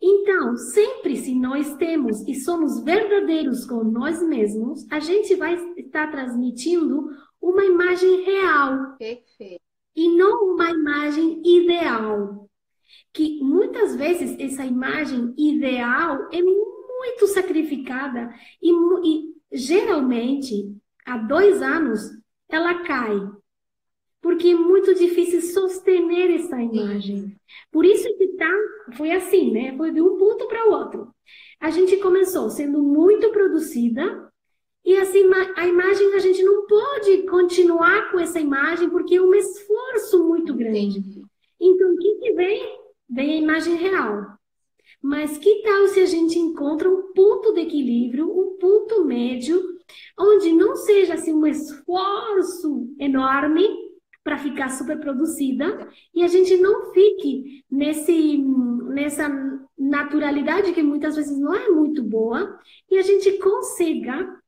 Então, sempre se nós temos e somos verdadeiros com nós mesmos, a gente vai estar transmitindo uma imagem real. Perfeito. E não uma imagem ideal. Que muitas vezes essa imagem ideal é muito sacrificada e, e geralmente, há dois anos, ela cai porque é muito difícil sostener essa imagem. Por isso que tá, foi assim, né? Foi de um ponto para o outro. A gente começou sendo muito produzida e assim a imagem a gente não pode continuar com essa imagem porque é um esforço muito grande. Então o que, que vem? Vem a imagem real. Mas que tal se a gente encontra um ponto de equilíbrio, um ponto médio, onde não seja assim um esforço enorme, para ficar super produzida e a gente não fique nesse nessa naturalidade que muitas vezes não é muito boa e a gente consiga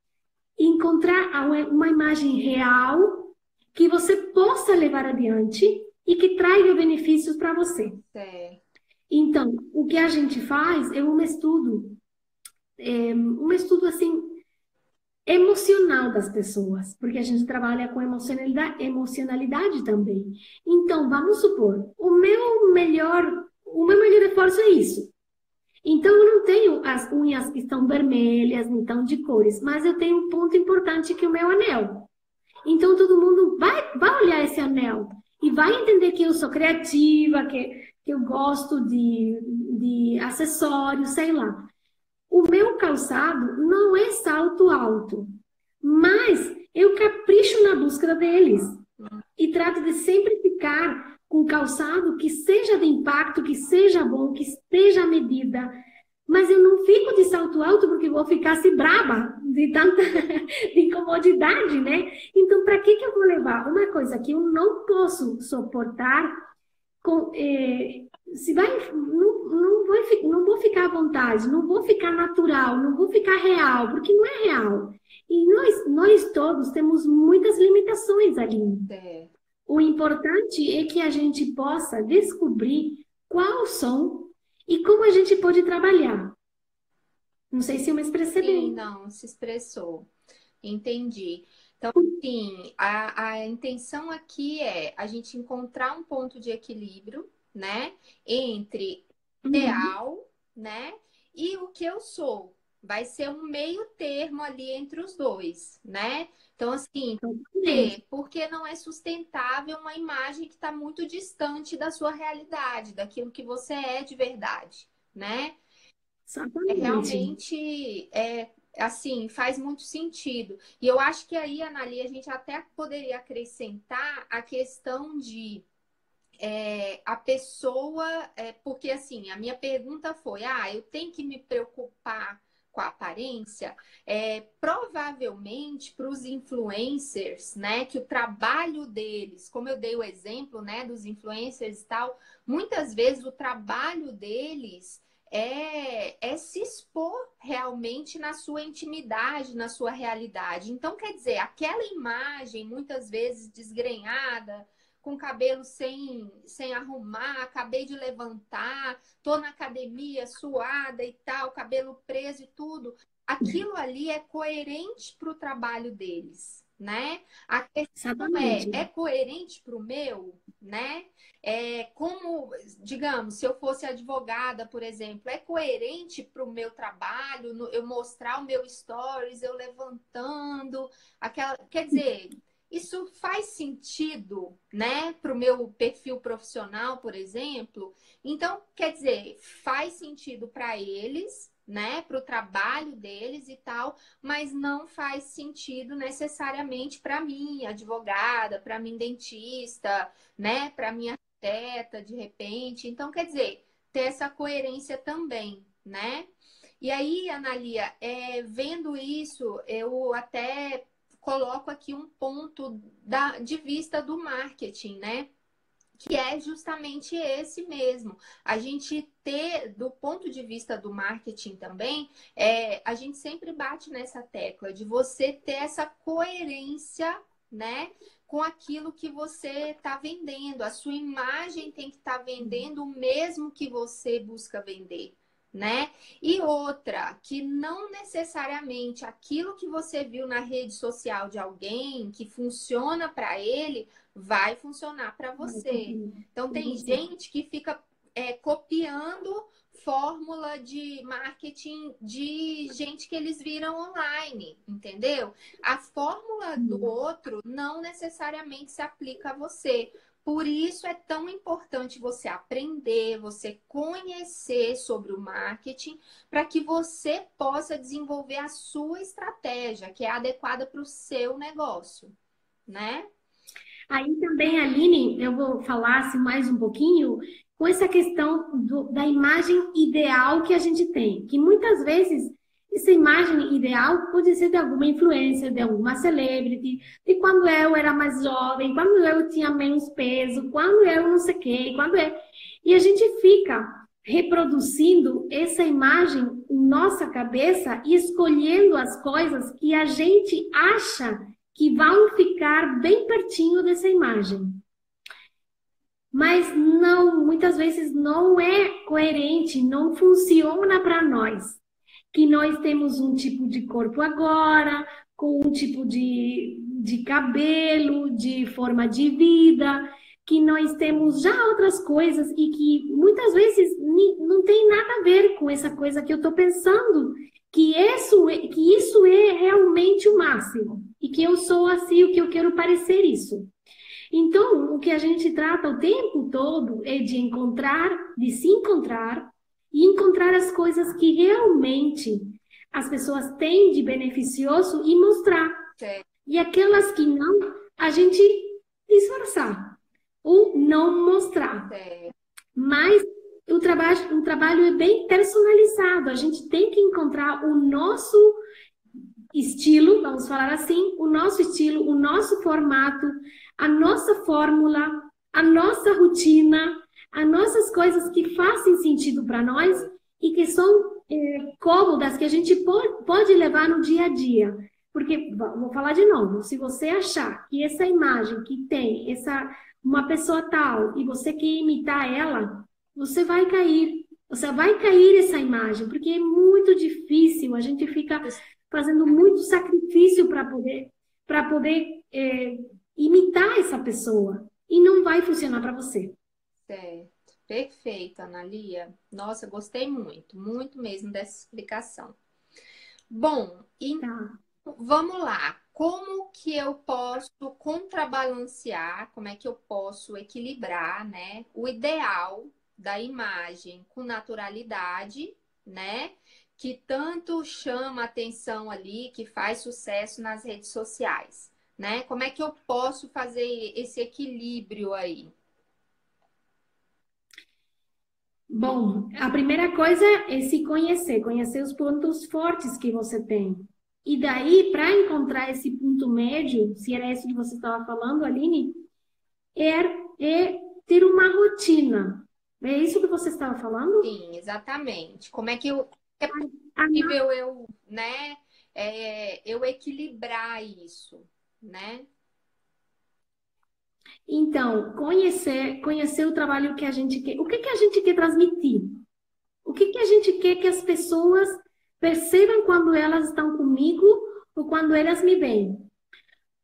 encontrar uma imagem real que você possa levar adiante e que traga benefícios para você. É. Então, o que a gente faz é um estudo, é, um estudo assim emocional das pessoas, porque a gente trabalha com emocionalidade, emocionalidade também. Então, vamos supor, o meu melhor, o meu melhor esforço é isso. Então, eu não tenho as unhas que estão vermelhas, então de cores, mas eu tenho um ponto importante que é o meu anel. Então, todo mundo vai, vai olhar esse anel e vai entender que eu sou criativa, que, que eu gosto de, de acessórios, sei lá. O meu calçado não é salto alto, mas eu capricho na busca deles e trato de sempre ficar com calçado que seja de impacto, que seja bom, que esteja à medida. Mas eu não fico de salto alto porque vou ficar se braba de tanta de incomodidade, né? Então, para que, que eu vou levar? Uma coisa que eu não posso suportar com, eh, se vai, não, não, vou, não vou ficar à vontade, não vou ficar natural, não vou ficar real, porque não é real. E nós, nós todos temos muitas limitações ali. É. O importante é que a gente possa descobrir quais são e como a gente pode trabalhar. Não sei se eu me expressei Sim, bem. não, se expressou. Entendi. Então, sim, a, a intenção aqui é a gente encontrar um ponto de equilíbrio, né? Entre Uhum. ideal, né? E o que eu sou. Vai ser um meio termo ali entre os dois, né? Então, assim, por quê? Porque não é sustentável uma imagem que está muito distante da sua realidade, daquilo que você é de verdade, né? Exatamente. realmente é assim, faz muito sentido. E eu acho que aí, Anali, a gente até poderia acrescentar a questão de é, a pessoa, é, porque assim, a minha pergunta foi: ah, eu tenho que me preocupar com a aparência? É, provavelmente para os influencers, né, que o trabalho deles, como eu dei o exemplo, né, dos influencers e tal, muitas vezes o trabalho deles é, é se expor realmente na sua intimidade, na sua realidade. Então, quer dizer, aquela imagem, muitas vezes desgrenhada, com cabelo sem, sem arrumar, acabei de levantar, tô na academia suada e tal, cabelo preso e tudo. Aquilo ali é coerente para o trabalho deles, né? A questão é, Exatamente. é coerente para o meu, né? É como, digamos, se eu fosse advogada, por exemplo, é coerente para o meu trabalho, no- eu mostrar o meu stories, eu levantando, aquela, quer dizer, isso faz sentido, né, para o meu perfil profissional, por exemplo. Então, quer dizer, faz sentido para eles, né, para o trabalho deles e tal, mas não faz sentido necessariamente para mim, advogada, para mim, dentista, né, para mim, arquiteta, de repente. Então, quer dizer, ter essa coerência também, né? E aí, Analia, é, vendo isso, eu até coloco aqui um ponto da, de vista do marketing, né? Que é justamente esse mesmo. A gente ter, do ponto de vista do marketing também, é, a gente sempre bate nessa tecla de você ter essa coerência, né? Com aquilo que você está vendendo. A sua imagem tem que estar tá vendendo o mesmo que você busca vender né? E outra, que não necessariamente aquilo que você viu na rede social de alguém que funciona para ele vai funcionar para você. Então tem gente que fica é, copiando fórmula de marketing de gente que eles viram online, entendeu? A fórmula do outro não necessariamente se aplica a você. Por isso é tão importante você aprender, você conhecer sobre o marketing, para que você possa desenvolver a sua estratégia, que é adequada para o seu negócio, né? Aí também, Aline, eu vou falar assim, mais um pouquinho com essa questão do, da imagem ideal que a gente tem, que muitas vezes essa imagem ideal pode ser de alguma influência, de alguma celebrity, de quando eu era mais jovem, quando eu tinha menos peso, quando eu não sei o quê, quando é. E a gente fica reproduzindo essa imagem em nossa cabeça e escolhendo as coisas que a gente acha que vão ficar bem pertinho dessa imagem. Mas não, muitas vezes não é coerente, não funciona para nós que nós temos um tipo de corpo agora, com um tipo de, de cabelo, de forma de vida, que nós temos já outras coisas e que muitas vezes não tem nada a ver com essa coisa que eu estou pensando, que isso, é, que isso é realmente o máximo e que eu sou assim, o que eu quero parecer isso. Então, o que a gente trata o tempo todo é de encontrar, de se encontrar e encontrar as coisas que realmente as pessoas têm de beneficioso e mostrar. Sim. E aquelas que não, a gente disfarçar ou não mostrar. Sim. Mas o trabalho, o trabalho é bem personalizado. A gente tem que encontrar o nosso estilo, vamos falar assim, o nosso estilo, o nosso formato, a nossa fórmula, a nossa rotina, as nossas coisas que fazem sentido para nós e que são é, cômodas que a gente pode, levar no dia a dia. Porque, vou falar de novo, se você achar que essa imagem que tem essa uma pessoa tal e você quer imitar ela, você vai cair. Você vai cair essa imagem, porque é muito difícil a gente fica fazendo muito sacrifício para poder, para poder é, imitar essa pessoa e não vai funcionar para você. Certo, perfeito, Analia. Nossa, gostei muito, muito mesmo dessa explicação. Bom, então, tá. vamos lá. Como que eu posso contrabalancear, como é que eu posso equilibrar, né, o ideal da imagem com naturalidade, né, que tanto chama atenção ali, que faz sucesso nas redes sociais, né? Como é que eu posso fazer esse equilíbrio aí? Bom, a primeira coisa é se conhecer, conhecer os pontos fortes que você tem. E daí, para encontrar esse ponto médio, se era isso que você estava falando, Aline, é, é ter uma rotina. É isso que você estava falando? Sim, exatamente. Como é que eu, é possível eu, né, é, eu equilibrar isso, né? Então, conhecer, conhecer o trabalho que a gente quer. O que, que a gente quer transmitir? O que, que a gente quer que as pessoas percebam quando elas estão comigo ou quando elas me veem?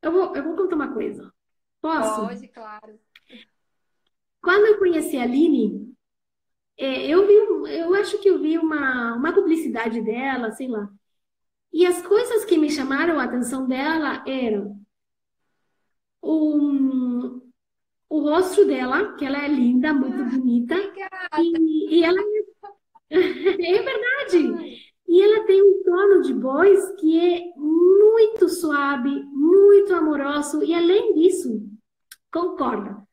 Eu vou, eu vou contar uma coisa. Posso? Pode, claro. Quando eu conheci a Aline, é, eu vi, eu acho que eu vi uma, uma publicidade dela, sei lá. E as coisas que me chamaram a atenção dela eram o, o rosto dela, que ela é linda, muito bonita. E, e ela é, é verdade. E ela tem um tono de voz que é muito suave, muito amoroso. E além disso, concorda,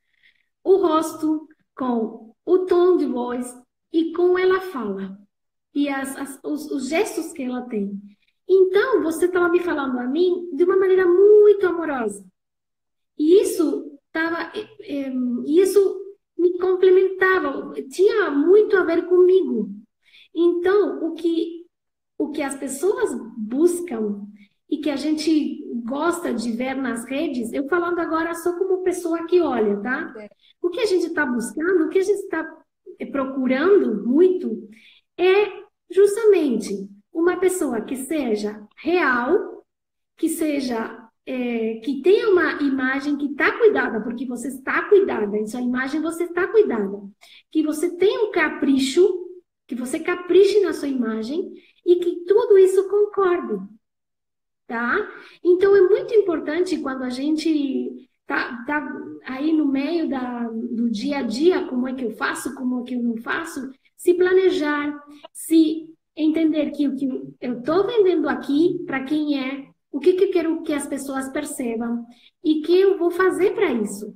o rosto com o tom de voz e como ela fala e as, as, os, os, gestos que ela tem. Então, você estava me falando a mim de uma maneira muito amorosa. E isso tava, é, isso me complementava, tinha muito a ver comigo. Então, o que, o que as pessoas buscam e que a gente gosta de ver nas redes, eu falando agora só como pessoa que olha, tá? É. O que a gente está buscando, o que a gente está procurando muito, é justamente uma pessoa que seja real, que seja é, que tenha uma imagem que está cuidada, porque você está cuidada, em sua imagem você está cuidada, que você tenha um capricho, que você capriche na sua imagem e que tudo isso concorde, tá? Então é muito importante quando a gente tá, tá aí no meio da, do dia a dia, como é que eu faço, como é que eu não faço, se planejar, se entender que o que eu estou vendendo aqui, para quem é, o que, que eu quero que as pessoas percebam e que eu vou fazer para isso.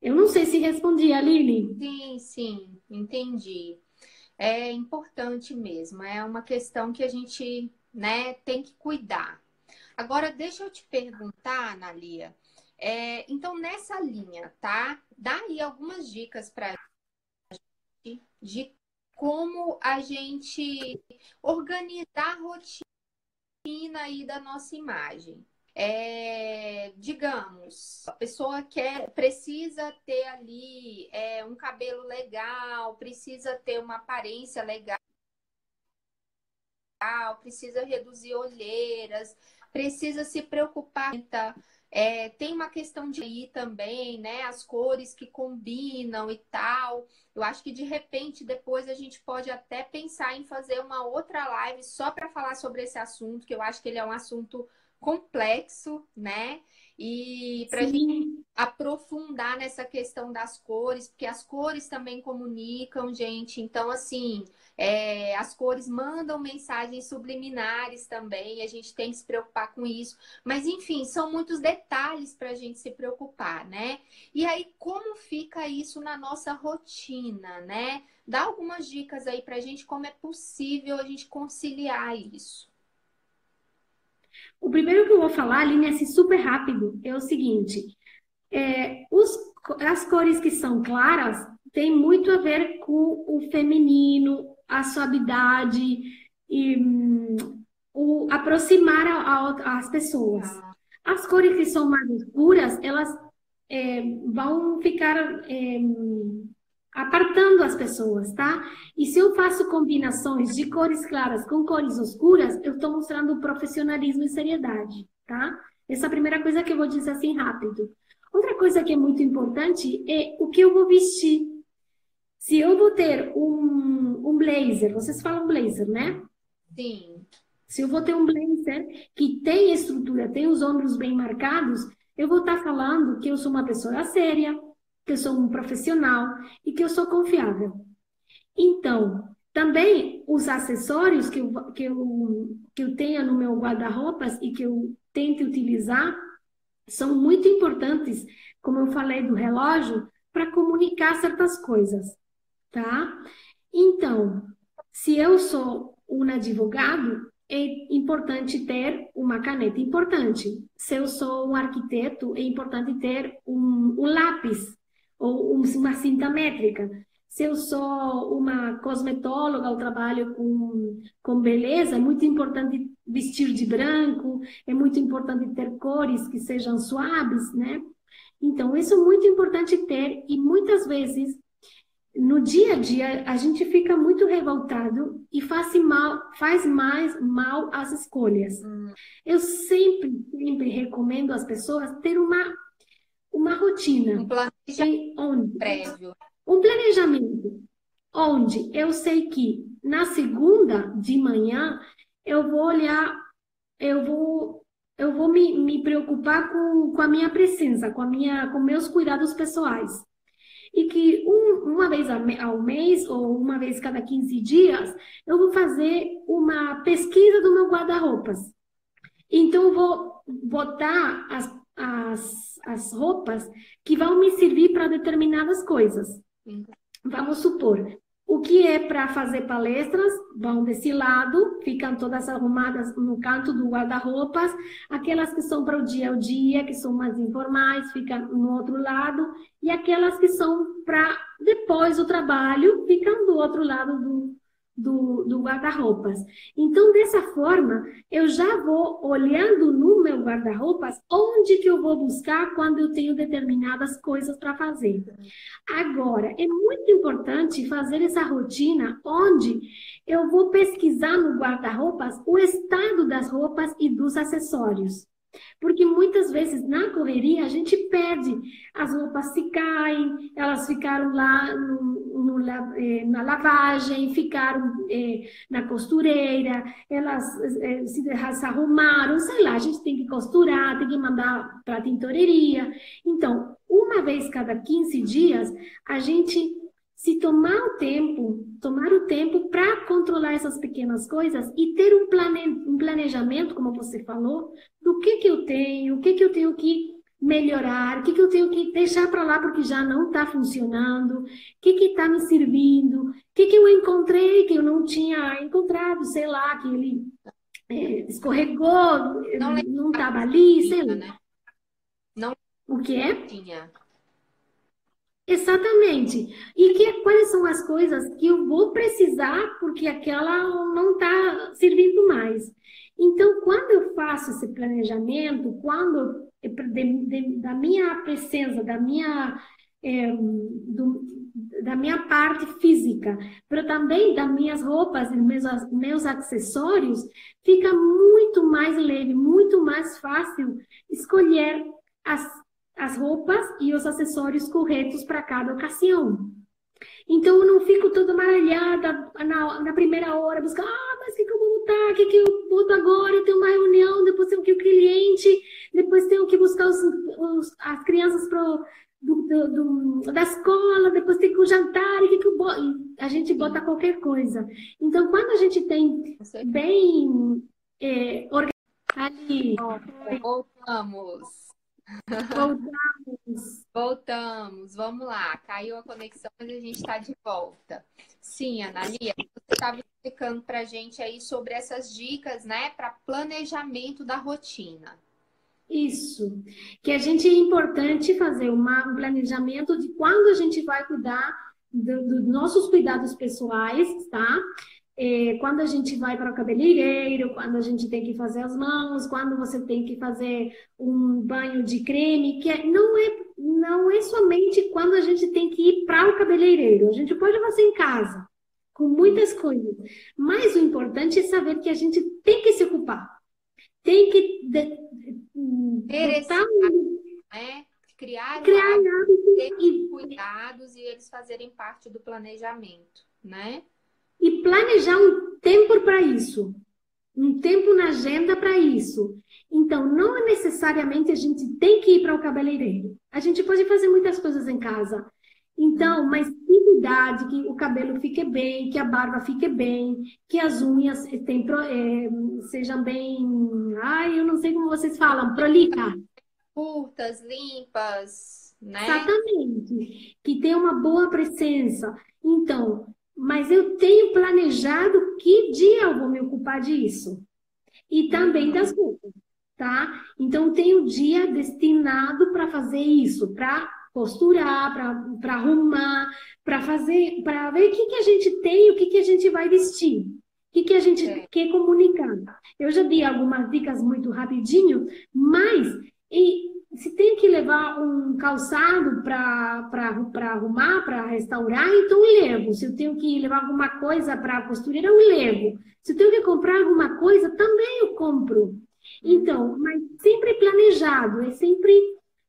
Eu não sei se respondi, Lili. Sim, sim, entendi. É importante mesmo, é uma questão que a gente né, tem que cuidar. Agora, deixa eu te perguntar, Analia, é, então, nessa linha, tá? Dá aí algumas dicas para gente de como a gente organizar a rotina aí da nossa imagem. É, digamos, a pessoa quer, precisa ter ali é, um cabelo legal, precisa ter uma aparência legal, precisa reduzir olheiras, precisa se preocupar é, tem uma questão de ir também, né? As cores que combinam e tal. Eu acho que de repente depois a gente pode até pensar em fazer uma outra live só para falar sobre esse assunto, que eu acho que ele é um assunto complexo, né? E para a gente aprofundar nessa questão das cores, porque as cores também comunicam, gente. Então, assim, é, as cores mandam mensagens subliminares também, a gente tem que se preocupar com isso. Mas, enfim, são muitos detalhes para a gente se preocupar, né? E aí, como fica isso na nossa rotina, né? Dá algumas dicas aí para a gente como é possível a gente conciliar isso. O primeiro que eu vou falar, Aline, assim, super rápido, é o seguinte: é, os, as cores que são claras têm muito a ver com o feminino, a suavidade e um, o aproximar a, a, as pessoas. Ah. As cores que são mais escuras, elas é, vão ficar é, apartando as pessoas, tá? E se eu faço combinações de cores claras com cores escuras, eu estou mostrando profissionalismo e seriedade, tá? Essa é a primeira coisa que eu vou dizer assim rápido. Outra coisa que é muito importante é o que eu vou vestir. Se eu vou ter um, um blazer, vocês falam blazer, né? Sim. Se eu vou ter um blazer que tem estrutura, tem os ombros bem marcados, eu vou estar falando que eu sou uma pessoa séria, que eu sou um profissional e que eu sou confiável. Então, também os acessórios que eu, que eu, que eu tenho no meu guarda-roupas e que eu tento utilizar são muito importantes, como eu falei do relógio, para comunicar certas coisas, tá? Então, se eu sou um advogado, é importante ter uma caneta importante. Se eu sou um arquiteto, é importante ter um, um lápis ou uma cinta métrica. Se eu sou uma cosmetóloga, eu trabalho com, com beleza, é muito importante vestir de branco, é muito importante ter cores que sejam suaves, né? Então, isso é muito importante ter e muitas vezes no dia a dia a gente fica muito revoltado e faz mal, faz mais mal às escolhas. Eu sempre, sempre recomendo às pessoas ter uma uma rotina. Um planejamento onde, prévio. Um planejamento onde eu sei que na segunda de manhã eu vou olhar, eu vou eu vou me, me preocupar com, com a minha presença, com a minha com meus cuidados pessoais. E que um, uma vez ao mês ou uma vez cada 15 dias, eu vou fazer uma pesquisa do meu guarda-roupas. Então, eu vou botar as as, as roupas que vão me servir para determinadas coisas. Vamos supor, o que é para fazer palestras vão desse lado, ficam todas arrumadas no canto do guarda-roupas. Aquelas que são para o dia a dia, que são mais informais, ficam no outro lado. E aquelas que são para depois do trabalho, ficam do outro lado do, do, do guarda-roupas. Então, dessa forma, eu já vou olhando no meu guarda-roupas onde que eu vou buscar quando eu tenho determinadas coisas para fazer. Agora, é muito importante fazer essa rotina onde eu vou pesquisar no guarda-roupas o estado das roupas e dos acessórios. Porque muitas vezes na correria a gente perde, as roupas se caem, elas ficaram lá no, no, eh, na lavagem, ficaram eh, na costureira, elas eh, se, se arrumaram, sei lá, a gente tem que costurar, tem que mandar para a tintoreria. Então, uma vez cada 15 dias, a gente se tomar o tempo, tomar o tempo para controlar essas pequenas coisas e ter um, um planejamento, como você falou, do que que eu tenho, o que que eu tenho que melhorar, o que que eu tenho que deixar para lá porque já não está funcionando, o que que está me servindo, o que que eu encontrei que eu não tinha encontrado, sei lá, que ele é, escorregou, não estava ali, sei lá. Né? Não. O que é? Tinha. Exatamente. E que, quais são as coisas que eu vou precisar porque aquela não está servindo mais. Então, quando eu faço esse planejamento, quando de, de, da minha presença, da minha é, do, da minha parte física, mas também das minhas roupas meus, meus acessórios, fica muito mais leve, muito mais fácil escolher as as roupas e os acessórios corretos para cada ocasião. Então, eu não fico toda amarelhada na, na primeira hora, buscando, ah, mas o que, que eu vou botar? O que, que eu boto agora? Eu tenho uma reunião, depois tenho que o cliente, depois tenho que buscar os, os, as crianças pro, do, do, do, da escola, depois tem que o jantar, e que, que? E a gente bota qualquer coisa. Então, quando a gente tem bem é, organizado... Ali, voltamos. Voltamos. Voltamos, vamos lá. Caiu a conexão, mas a gente está de volta. Sim, Analia, você estava explicando para a gente aí sobre essas dicas, né, para planejamento da rotina. Isso. Que a gente é importante fazer uma, um planejamento de quando a gente vai cuidar dos do nossos cuidados pessoais, tá? é, quando a gente vai para o cabeleireiro, quando a gente tem que fazer as mãos, quando você tem que fazer um banho de creme, que é, não é não é somente quando a gente tem que ir para o cabeleireiro. A gente pode fazer em casa, com muitas coisas. Mas o importante é saber que a gente tem que se ocupar. Tem que de, botar, é, criar, criar hábitos e cuidados e eles fazerem parte do planejamento, né? E planejar um tempo para isso um tempo na agenda para isso. Então, não é necessariamente a gente tem que ir para o cabeleireiro. A gente pode fazer muitas coisas em casa. Então, mas cuidado que o cabelo fique bem, que a barba fique bem, que as unhas tem, é, sejam bem. Ai, eu não sei como vocês falam, prolixa. Curtas, limpas, né? Exatamente. Que tenha uma boa presença. Então, mas eu tenho planejado que dia eu vou me ocupar disso. E também uhum. das roupas, tá? Então, tenho dia destinado para fazer isso, para costurar, para arrumar, para fazer, para ver o que, que a gente tem, o que, que a gente vai vestir. O que, que a gente é. quer comunicar? Eu já dei algumas dicas muito rapidinho, mas e se tem que levar um calçado para arrumar, para restaurar, então eu levo. Se eu tenho que levar alguma coisa para a costureira, eu levo. Se eu tenho que comprar alguma coisa, também eu compro. Então, mas sempre planejado, é sempre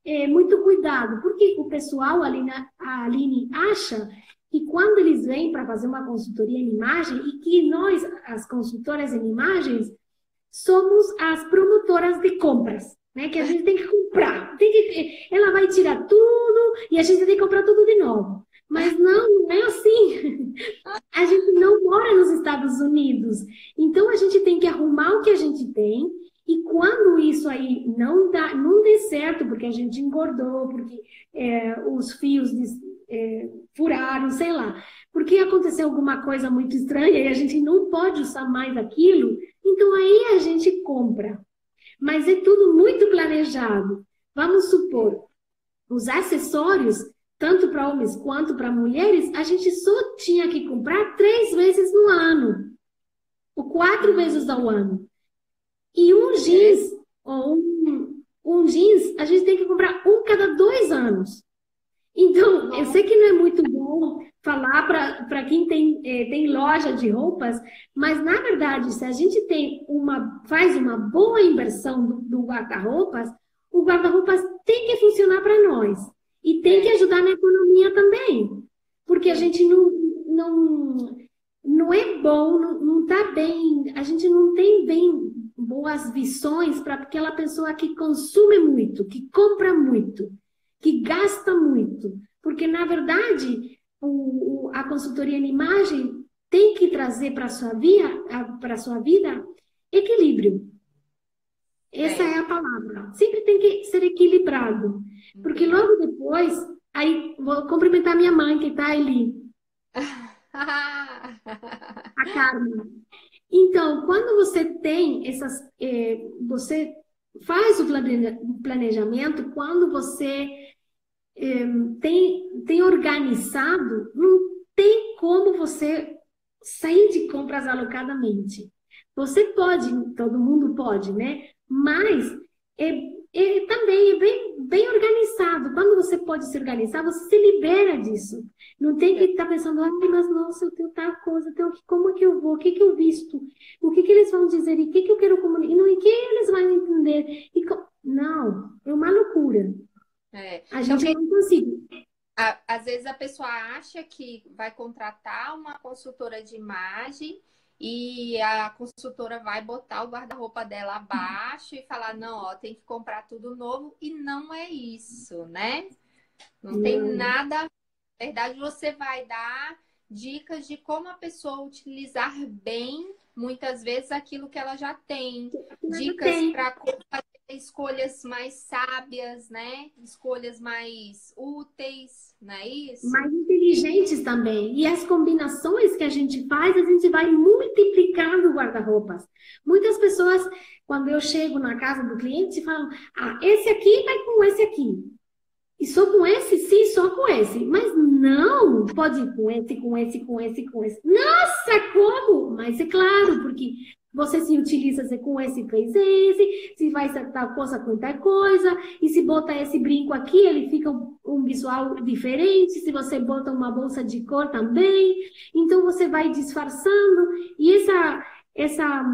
é, muito cuidado, porque o pessoal, ali na, a Aline, acha que quando eles vêm para fazer uma consultoria em imagem e que nós, as consultoras em imagens, somos as promotoras de compras né? Que a gente tem que comprar. Tem que, ela vai tirar tudo e a gente tem que comprar tudo de novo. Mas não, não é assim. A gente não mora nos Estados Unidos. Então a gente tem que arrumar o que a gente tem. E quando isso aí não dá, não dê certo, porque a gente engordou, porque é, os fios é, furaram, sei lá, porque aconteceu alguma coisa muito estranha e a gente não pode usar mais aquilo, então aí a gente compra mas é tudo muito planejado. Vamos supor, os acessórios, tanto para homens quanto para mulheres, a gente só tinha que comprar três vezes no ano, ou quatro vezes ao ano. E um jeans, ou um, um jeans, a gente tem que comprar um cada dois anos. Então, eu sei que não é muito bom falar para quem tem, é, tem loja de roupas, mas na verdade, se a gente tem uma, faz uma boa inversão do, do guarda-roupas, o guarda-roupas tem que funcionar para nós. E tem que ajudar na economia também, porque a gente não, não, não é bom, não, não tá bem, a gente não tem bem boas visões para aquela pessoa que consome muito, que compra muito que gasta muito. Porque, na verdade, o, o, a consultoria em imagem tem que trazer para a sua vida, para sua vida equilíbrio. Essa é. é. a palavra. Sempre tem que ser equilibrado. Porque logo depois, aí vou cumprimentar minha mãe que está ali. a Carmen. Então, quando você tem essas, eh, você faz o planejamento, quando você é, tem, tem organizado, não tem como você sair de compras alocadamente. Você pode, todo mundo pode, né? Mas é, é, também é bem, bem organizado. Quando você pode se organizar, você se libera disso. Não tem que estar tá pensando, ai, mas nossa, eu tenho tal coisa, tenho que, como é que eu vou, o que, que eu visto, o que, que eles vão dizer, e o que, que eu quero comunicar, e o que eles vão entender. E, não, é uma loucura. É. A gente então, não consegue. Às vezes a pessoa acha que vai contratar uma consultora de imagem e a consultora vai botar o guarda-roupa dela abaixo e falar, não, ó, tem que comprar tudo novo. E não é isso, né? Não, não. tem nada. Na verdade, você vai dar dicas de como a pessoa utilizar bem, muitas vezes, aquilo que ela já tem. Dicas para escolhas mais sábias, né? Escolhas mais úteis, não é isso? Mais inteligentes também. E as combinações que a gente faz, a gente vai multiplicando guarda-roupas. Muitas pessoas, quando eu chego na casa do cliente, falam: ah, esse aqui vai com esse aqui. E só com esse? Sim, só com esse. Mas não, pode ir com esse, com esse, com esse, com esse. Nossa, como? Mas é claro, porque você se utiliza com esse fez esse, se vai tal coisa com tal coisa, e se bota esse brinco aqui, ele fica um, um, visual diferente, se você bota uma bolsa de cor também, então você vai disfarçando, e essa, essa,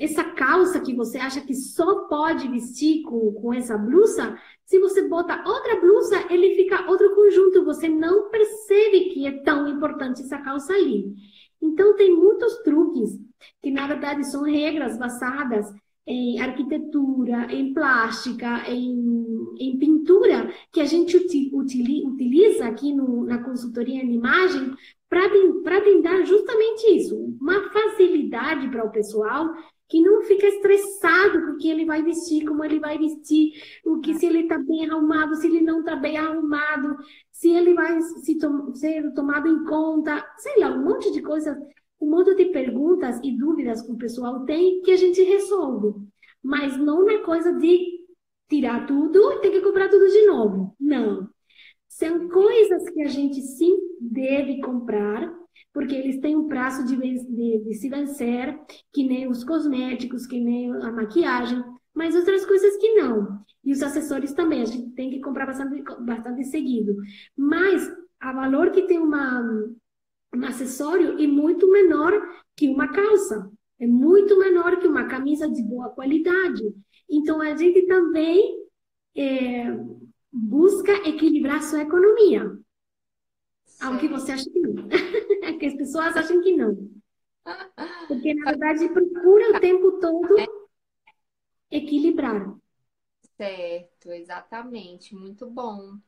essa calça que você acha que só pode vestir com, com essa blusa, se você bota outra blusa, ele fica outro conjunto, você não percebe que é tão importante essa calça ali. Então, tem muitos truques que, na verdade, são regras basadas em arquitetura, em plástica, em, em pintura, que a gente utiliza aqui no, na consultoria em imagem para brindar justamente isso, uma facilidade para o pessoal que não fica estressado porque ele vai vestir, como ele vai vestir, o que se ele está bem arrumado, se ele não está bem arrumado, se ele vai se ser tomado em conta, sei lá, um monte de coisas, um monte de perguntas e dúvidas que o pessoal tem que a gente resolve. Mas não na coisa de tirar tudo e ter que comprar tudo de novo. Não. São coisas que a gente sim deve comprar, porque eles têm um prazo de, de, de se vencer, que nem os cosméticos, que nem a maquiagem, mas outras coisas que não. E os acessórios também, a gente tem que comprar bastante, bastante seguido. Mas a valor que tem uma, um acessório é muito menor que uma calça. É muito menor que uma camisa de boa qualidade. Então, a gente também é, busca equilibrar sua economia. Algo que você acha que não. que as pessoas acham que não. Porque, na verdade, procura o tempo todo equilibrar. Certo, exatamente. Muito bom.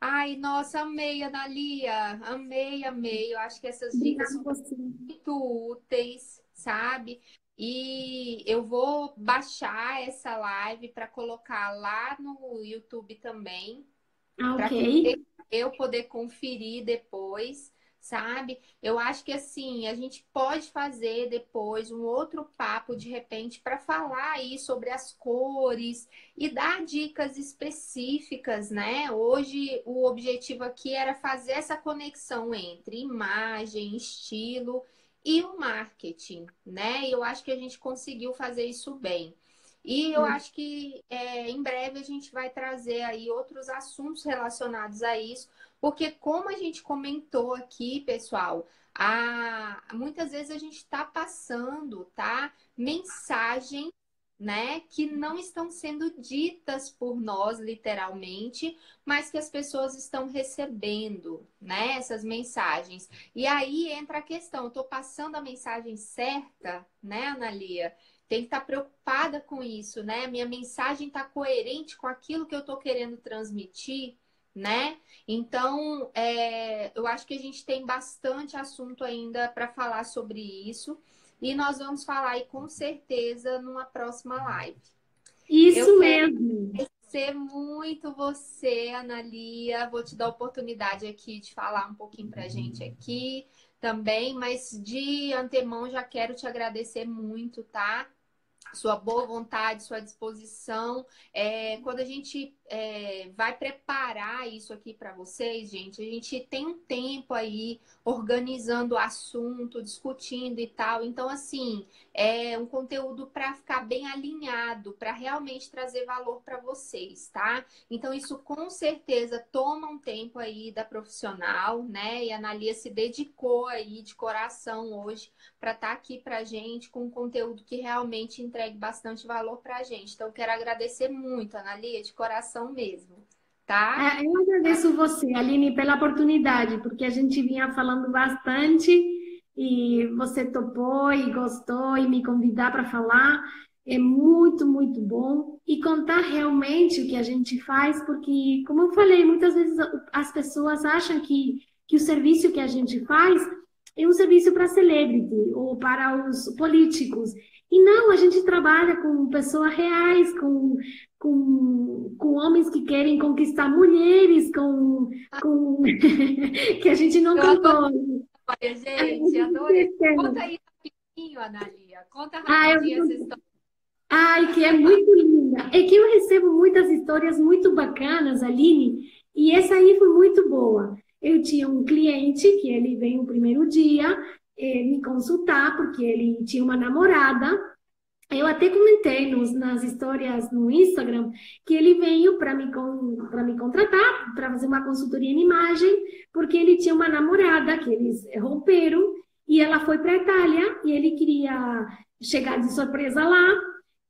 Ai, nossa, amei, Analia. Amei, amei. Eu acho que essas dicas são muito úteis, sabe? E eu vou baixar essa live para colocar lá no YouTube também. Ah, ok. Para eu poder conferir depois sabe? Eu acho que assim, a gente pode fazer depois um outro papo de repente para falar aí sobre as cores e dar dicas específicas, né? Hoje o objetivo aqui era fazer essa conexão entre imagem, estilo e o marketing, né? E eu acho que a gente conseguiu fazer isso bem. E eu hum. acho que é, em breve a gente vai trazer aí outros assuntos relacionados a isso, porque como a gente comentou aqui, pessoal, a... muitas vezes a gente está passando, tá? Mensagem né, que não estão sendo ditas por nós literalmente, mas que as pessoas estão recebendo, né, essas mensagens. E aí entra a questão, eu estou passando a mensagem certa, né, Analia? Tem que estar tá preocupada com isso, né? Minha mensagem está coerente com aquilo que eu estou querendo transmitir né? Então, é, eu acho que a gente tem bastante assunto ainda para falar sobre isso. E nós vamos falar aí com certeza numa próxima live. Isso eu mesmo. Agradecer muito você, Analia. Vou te dar a oportunidade aqui de falar um pouquinho para a gente aqui também, mas de antemão já quero te agradecer muito, tá? Sua boa vontade, sua disposição. É, quando a gente é, vai preparar isso aqui para vocês, gente. A gente tem um tempo aí organizando o assunto, discutindo e tal. Então, assim, é um conteúdo para ficar bem alinhado, para realmente trazer valor para vocês, tá? Então, isso com certeza toma um tempo aí da profissional, né? E a Analia se dedicou aí de coração hoje para estar tá aqui para gente com um conteúdo que realmente entregue bastante valor para gente. Então, quero agradecer muito, Analia, de coração mesmo, tá? É, eu agradeço você, Aline, pela oportunidade, porque a gente vinha falando bastante e você topou e gostou e me convidar para falar. É muito, muito bom. E contar realmente o que a gente faz, porque, como eu falei, muitas vezes as pessoas acham que, que o serviço que a gente faz é um serviço para celebrity ou para os políticos. E não, a gente trabalha com pessoas reais, com, com, com homens que querem conquistar mulheres, com, com... que a gente não contou. Olha, gente, adorei. Conta aí rapidinho, Analia. Conta rapidinho essa história. Ai, que é muito linda. É que eu recebo muitas histórias muito bacanas, Aline, e essa aí foi muito boa. Eu tinha um cliente que ele veio o primeiro dia, eh, me consultar, porque ele tinha uma namorada. Eu até comentei nos, nas histórias no Instagram que ele veio para me, me contratar, para fazer uma consultoria em imagem, porque ele tinha uma namorada que eles romperam e ela foi para a Itália e ele queria chegar de surpresa lá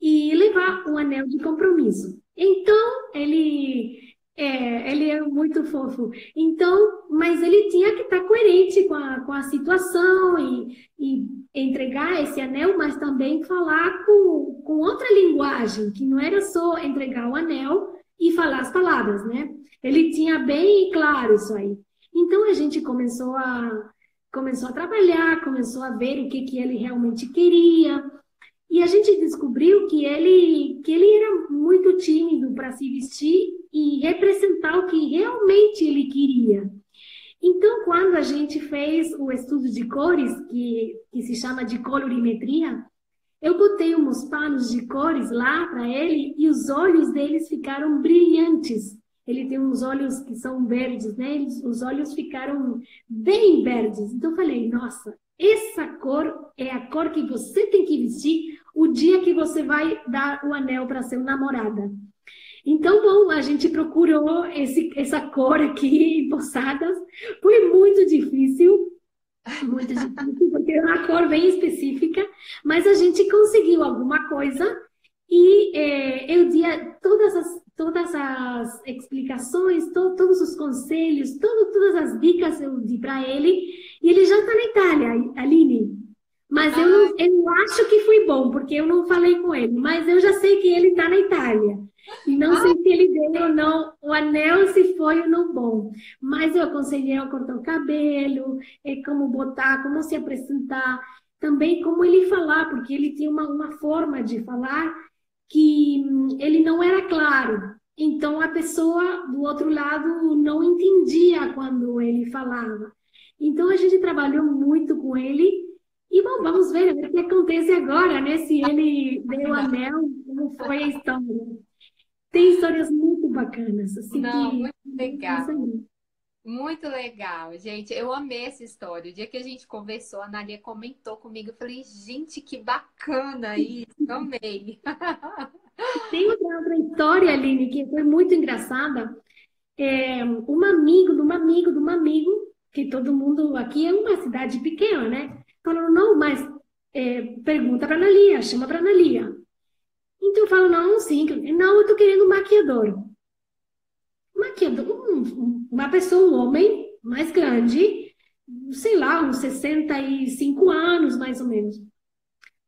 e levar um anel de compromisso. Então, ele é, ele é muito fofo. Então, mas ele tinha que estar coerente com a, com a situação e, e entregar esse anel, mas também falar com, com outra linguagem, que não era só entregar o anel e falar as palavras, né? Ele tinha bem claro isso aí. Então a gente começou a começou a trabalhar, começou a ver o que que ele realmente queria. E a gente descobriu que ele, que ele era muito tímido para se vestir e representar o que realmente ele queria. Então, quando a gente fez o estudo de cores, que, que se chama de colorimetria, eu botei uns panos de cores lá para ele e os olhos deles ficaram brilhantes. Ele tem uns olhos que são verdes, né? Os olhos ficaram bem verdes. Então, eu falei, nossa, essa cor é a cor que você tem que vestir o dia que você vai dar o anel para ser namorada. Então, bom, a gente procurou esse, essa cor aqui em Posadas. Foi muito difícil, muito difícil, porque é uma cor bem específica, mas a gente conseguiu alguma coisa. E é, eu dei todas as, todas as explicações, to, todos os conselhos, todo, todas as dicas eu dei para ele, e ele já está na Itália, Aline. Mas eu, não, eu acho que foi bom, porque eu não falei com ele, mas eu já sei que ele está na Itália. E não sei se ele deu ou não o anel, se foi ou não bom. Mas eu aconselhei a cortar o cabelo, é, como botar, como se apresentar. Também como ele falar, porque ele tinha uma, uma forma de falar que hum, ele não era claro. Então a pessoa do outro lado não entendia quando ele falava. Então a gente trabalhou muito com ele e bom, vamos ver o que acontece agora, né? Se ele deu o anel, como foi a história. Tem histórias muito bacanas. Assim, Não, que... muito legal. Muito legal, gente. Eu amei essa história. O dia que a gente conversou, a Nalia comentou comigo. Eu falei, gente, que bacana isso. Amei. Tem outra história, Aline, que foi muito engraçada. É, um amigo de um amigo de um amigo, que todo mundo aqui é uma cidade pequena, né? Falou, não, mas é, pergunta para a Nalia, chama para a Nalia. Então eu falo, não, sim, não, eu tô querendo um maquiador. Maquiador, um, uma pessoa, um homem mais grande, sei lá, uns 65 anos, mais ou menos.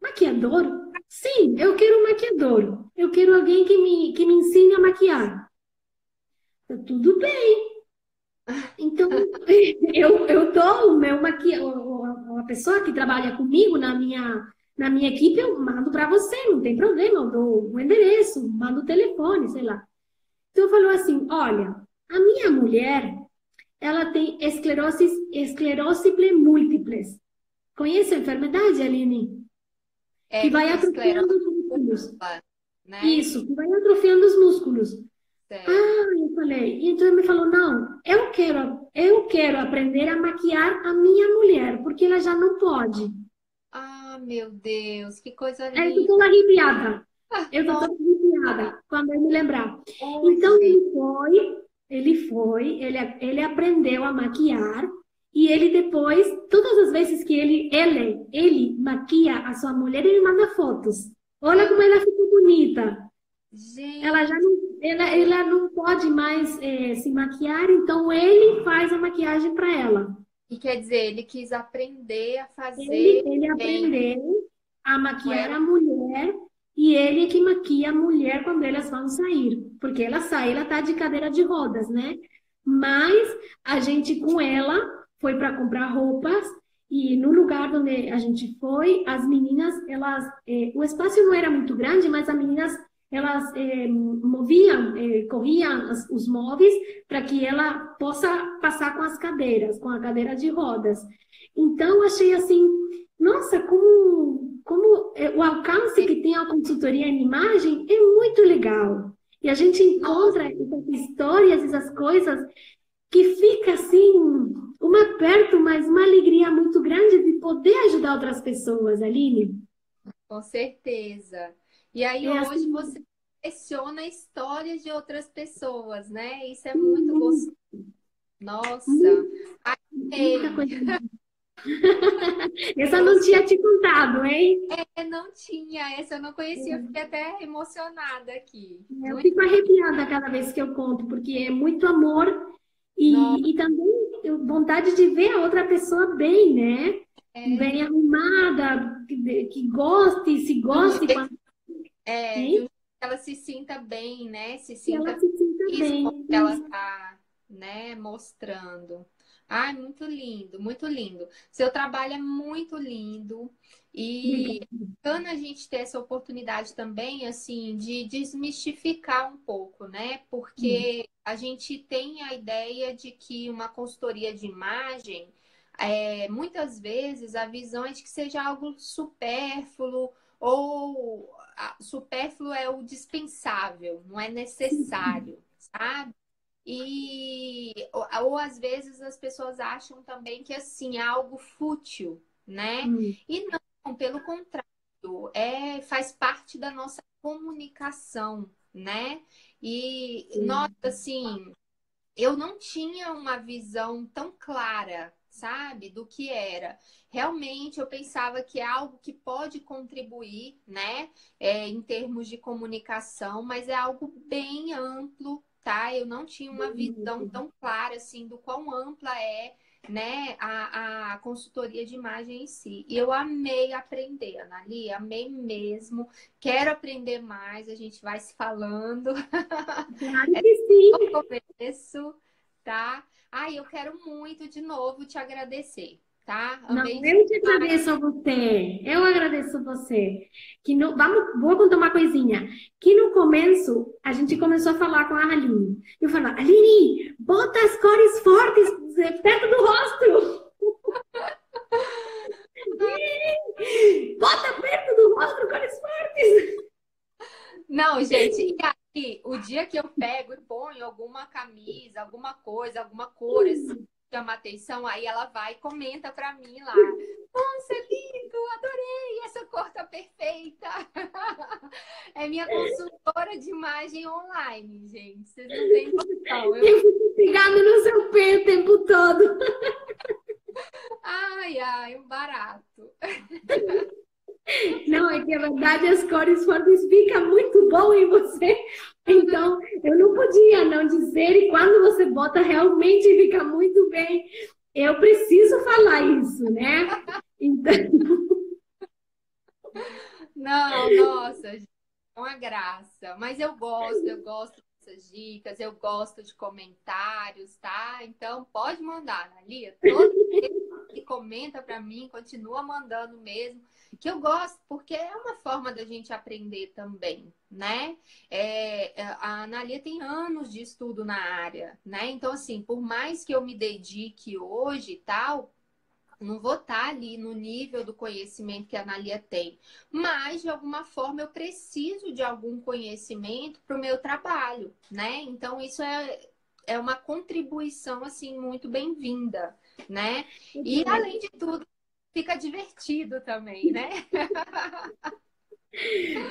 Maquiador? Sim, eu quero um maquiador. Eu quero alguém que me, que me ensine a maquiar. Tudo bem. Então, eu, eu dou o meu maquiador, uma pessoa que trabalha comigo na minha na minha equipe eu mando para você, não tem problema, eu dou o endereço, mando o telefone, sei lá. Então falou assim, olha, a minha mulher, ela tem esclerose, esclerose múltiples. Conhece a enfermidade, Aline? É, que vai atrofiando os músculos. Né? Isso, que vai atrofiando os músculos. Ah, eu falei. Então ele me falou, não, eu quero, eu quero aprender a maquiar a minha mulher, porque ela já não pode meu Deus, que coisa linda. Eu tô arrepiada. Eu tô toda arrepiada quando eu me lembrar. então ele foi, ele foi, ele, ele aprendeu a maquiar e ele depois, todas as vezes que ele, ele, ele maquia a sua mulher, ele manda fotos. Olha como ela ficou bonita. Gente. Ela já não, ela, ela não pode mais é, se maquiar, então ele faz a maquiagem para ela. E quer dizer, ele quis aprender a fazer. Ele, ele aprendeu a maquiar a mulher e ele é que maquia a mulher quando elas vão sair. Porque ela sai, ela tá de cadeira de rodas, né? Mas a gente com ela foi para comprar roupas e no lugar onde a gente foi, as meninas, elas, eh, o espaço não era muito grande, mas as meninas elas eh, moviam, eh, corriam os, os móveis para que ela possa passar com as cadeiras, com a cadeira de rodas. Então, achei assim, nossa, como, como eh, o alcance que tem a consultoria em imagem é muito legal. E a gente encontra histórias, essas coisas que fica assim, um aperto, mas uma alegria muito grande de poder ajudar outras pessoas, Aline. Com certeza. E aí é hoje assim... você coleciona histórias de outras pessoas, né? Isso é muito gostoso. Nossa, amei. Essa eu não tinha te contado, hein? É, não tinha. Essa eu não conhecia. Eu fiquei até emocionada aqui. Eu muito fico arrepiada cada vez que eu conto, porque é muito amor e, e também vontade de ver a outra pessoa bem, né? É. Bem arrumada, que, que goste, se goste. É, que ela se sinta bem, né? Se sinta, se sinta bem. que ela está né, mostrando. Ai, muito lindo, muito lindo. Seu trabalho é muito lindo. E bacana a gente ter essa oportunidade também, assim, de desmistificar um pouco, né? Porque a gente tem a ideia de que uma consultoria de imagem, é, muitas vezes a visão é de que seja algo supérfluo ou supérfluo é o dispensável, não é necessário, sabe? E ou, ou, às vezes as pessoas acham também que assim é algo fútil, né? Hum. E não, pelo contrário, é faz parte da nossa comunicação, né? E Sim. nossa, assim, eu não tinha uma visão tão clara, sabe, do que era. Realmente eu pensava que é algo que pode contribuir, né, é, em termos de comunicação, mas é algo bem amplo, tá? Eu não tinha uma visão tão clara assim do quão ampla é, né, a, a consultoria de imagem em si. E eu amei aprender, Anali, amei mesmo. Quero aprender mais, a gente vai se falando. Claro que sim. É começo, tá? Ai, eu quero muito de novo te agradecer tá? Amei Não, eu te agradeço a você. Eu agradeço você. Que no, vamos, vou contar uma coisinha. Que no começo a gente começou a falar com a Aline. Eu falava, Aline, bota as cores fortes perto do rosto. bota perto do rosto cores fortes. Não, gente, e aí, o dia que eu pego e ponho alguma camisa, alguma coisa, alguma cor assim, chama atenção, aí ela vai e comenta para mim lá. Nossa, é lindo, adorei, essa cor tá perfeita. É minha consultora de imagem online, gente. Vocês não têm noção. Eu, pegando no seu pé o tempo todo. Ai, ai, um barato. Não, é que a verdade as cores fortes ficam muito bom em você. Então, eu não podia não dizer, e quando você bota, realmente fica muito bem. Eu preciso falar isso, né? Então. Não, nossa, uma graça. Mas eu gosto, eu gosto dessas dicas, eu gosto de comentários, tá? Então, pode mandar, Nalia. Todo que comenta para mim, continua mandando mesmo que eu gosto, porque é uma forma da gente aprender também, né? É, é, a Analia tem anos de estudo na área, né? Então, assim, por mais que eu me dedique hoje e tal, não vou estar ali no nível do conhecimento que a Analia tem. Mas, de alguma forma, eu preciso de algum conhecimento para o meu trabalho, né? Então, isso é, é uma contribuição, assim, muito bem-vinda, né? E, além de tudo, fica divertido também, né?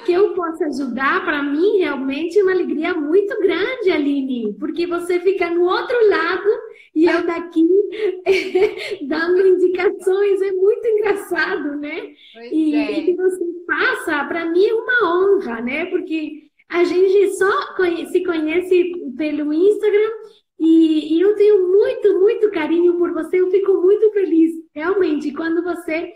que eu possa ajudar, para mim, realmente é uma alegria muito grande, Aline, porque você fica no outro lado e eu daqui dando indicações, é muito engraçado, né? e, é. e que você passa, para mim é uma honra, né? Porque a gente só se conhece pelo Instagram e, e, eu tenho muito, muito carinho por você, eu fico muito feliz. Realmente, quando você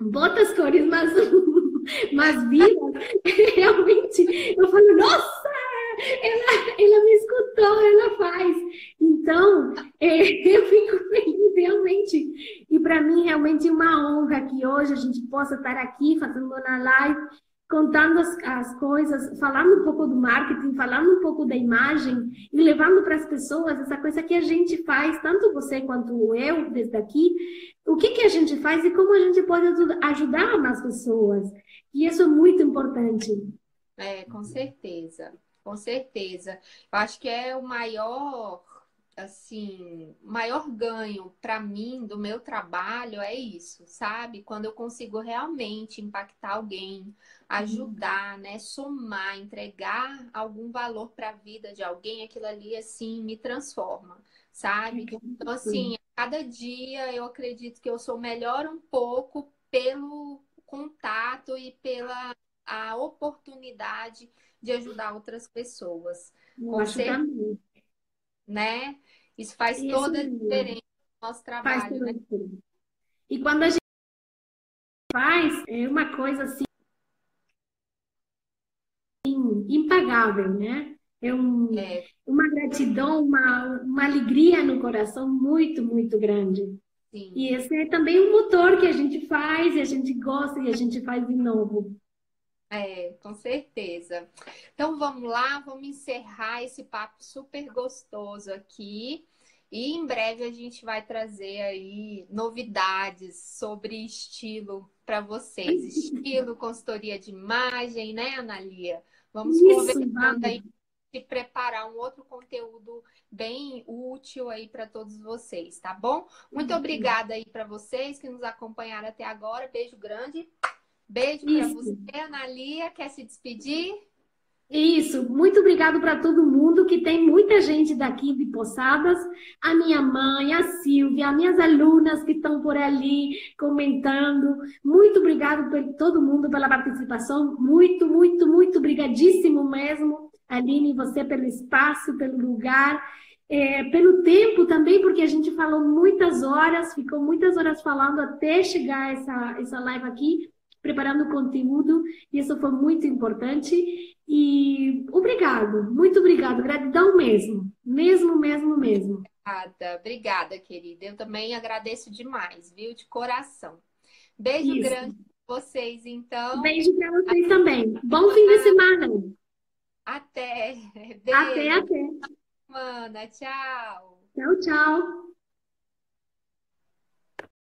bota as cores mais, mais vivas, realmente eu falo, nossa, ela, ela me escutou, ela faz. Então, é, eu fico feliz, realmente. E para mim, realmente é uma honra que hoje a gente possa estar aqui fazendo uma live contando as, as, coisas, falando um pouco do marketing, falando um pouco da imagem e levando para as pessoas essa coisa que a gente faz, tanto você quanto eu, desde aqui, o que, que a gente faz e como a gente pode ajudar mais pessoas. E isso é muito importante. É, com certeza, com certeza. Eu acho que é o maior assim, maior ganho para mim do meu trabalho é isso, sabe? Quando eu consigo realmente impactar alguém, ajudar, né, somar, entregar algum valor para a vida de alguém, aquilo ali assim me transforma, sabe? Então assim, cada dia eu acredito que eu sou melhor um pouco pelo contato e pela a oportunidade de ajudar outras pessoas. Certeza, né? Isso faz Isso toda a diferença no nosso trabalho, né? E quando a gente faz, é uma coisa assim impagável, né? É, um, é. uma gratidão, uma, uma alegria no coração muito, muito grande. Sim. E esse é também um motor que a gente faz, e a gente gosta e a gente faz de novo. É, com certeza. Então vamos lá, vamos encerrar esse papo super gostoso aqui. E em breve a gente vai trazer aí novidades sobre estilo para vocês. Estilo, consultoria de imagem, né, Analia? Vamos Isso, conversando aí e preparar um outro conteúdo bem útil aí para todos vocês, tá bom? Muito obrigada aí para vocês que nos acompanharam até agora. Beijo grande. Beijo para você, Analia. Quer se despedir? Isso, muito obrigado para todo mundo, que tem muita gente daqui de Poçadas, a minha mãe, a Silvia, as minhas alunas que estão por ali comentando. Muito obrigado por todo mundo pela participação, muito, muito, muito obrigadíssimo mesmo, Aline, você pelo espaço, pelo lugar, é, pelo tempo também, porque a gente falou muitas horas, ficou muitas horas falando até chegar essa, essa live aqui preparando conteúdo, e isso foi muito importante. E obrigado, muito obrigado, gratidão mesmo, mesmo, mesmo, mesmo. Obrigada, obrigada, querida. Eu também agradeço demais, viu? De coração. Beijo isso. grande para vocês, então. Beijo para vocês também. Bom fim de semana. Até. Beijo. Até, até. Mana, tchau. Tchau, tchau.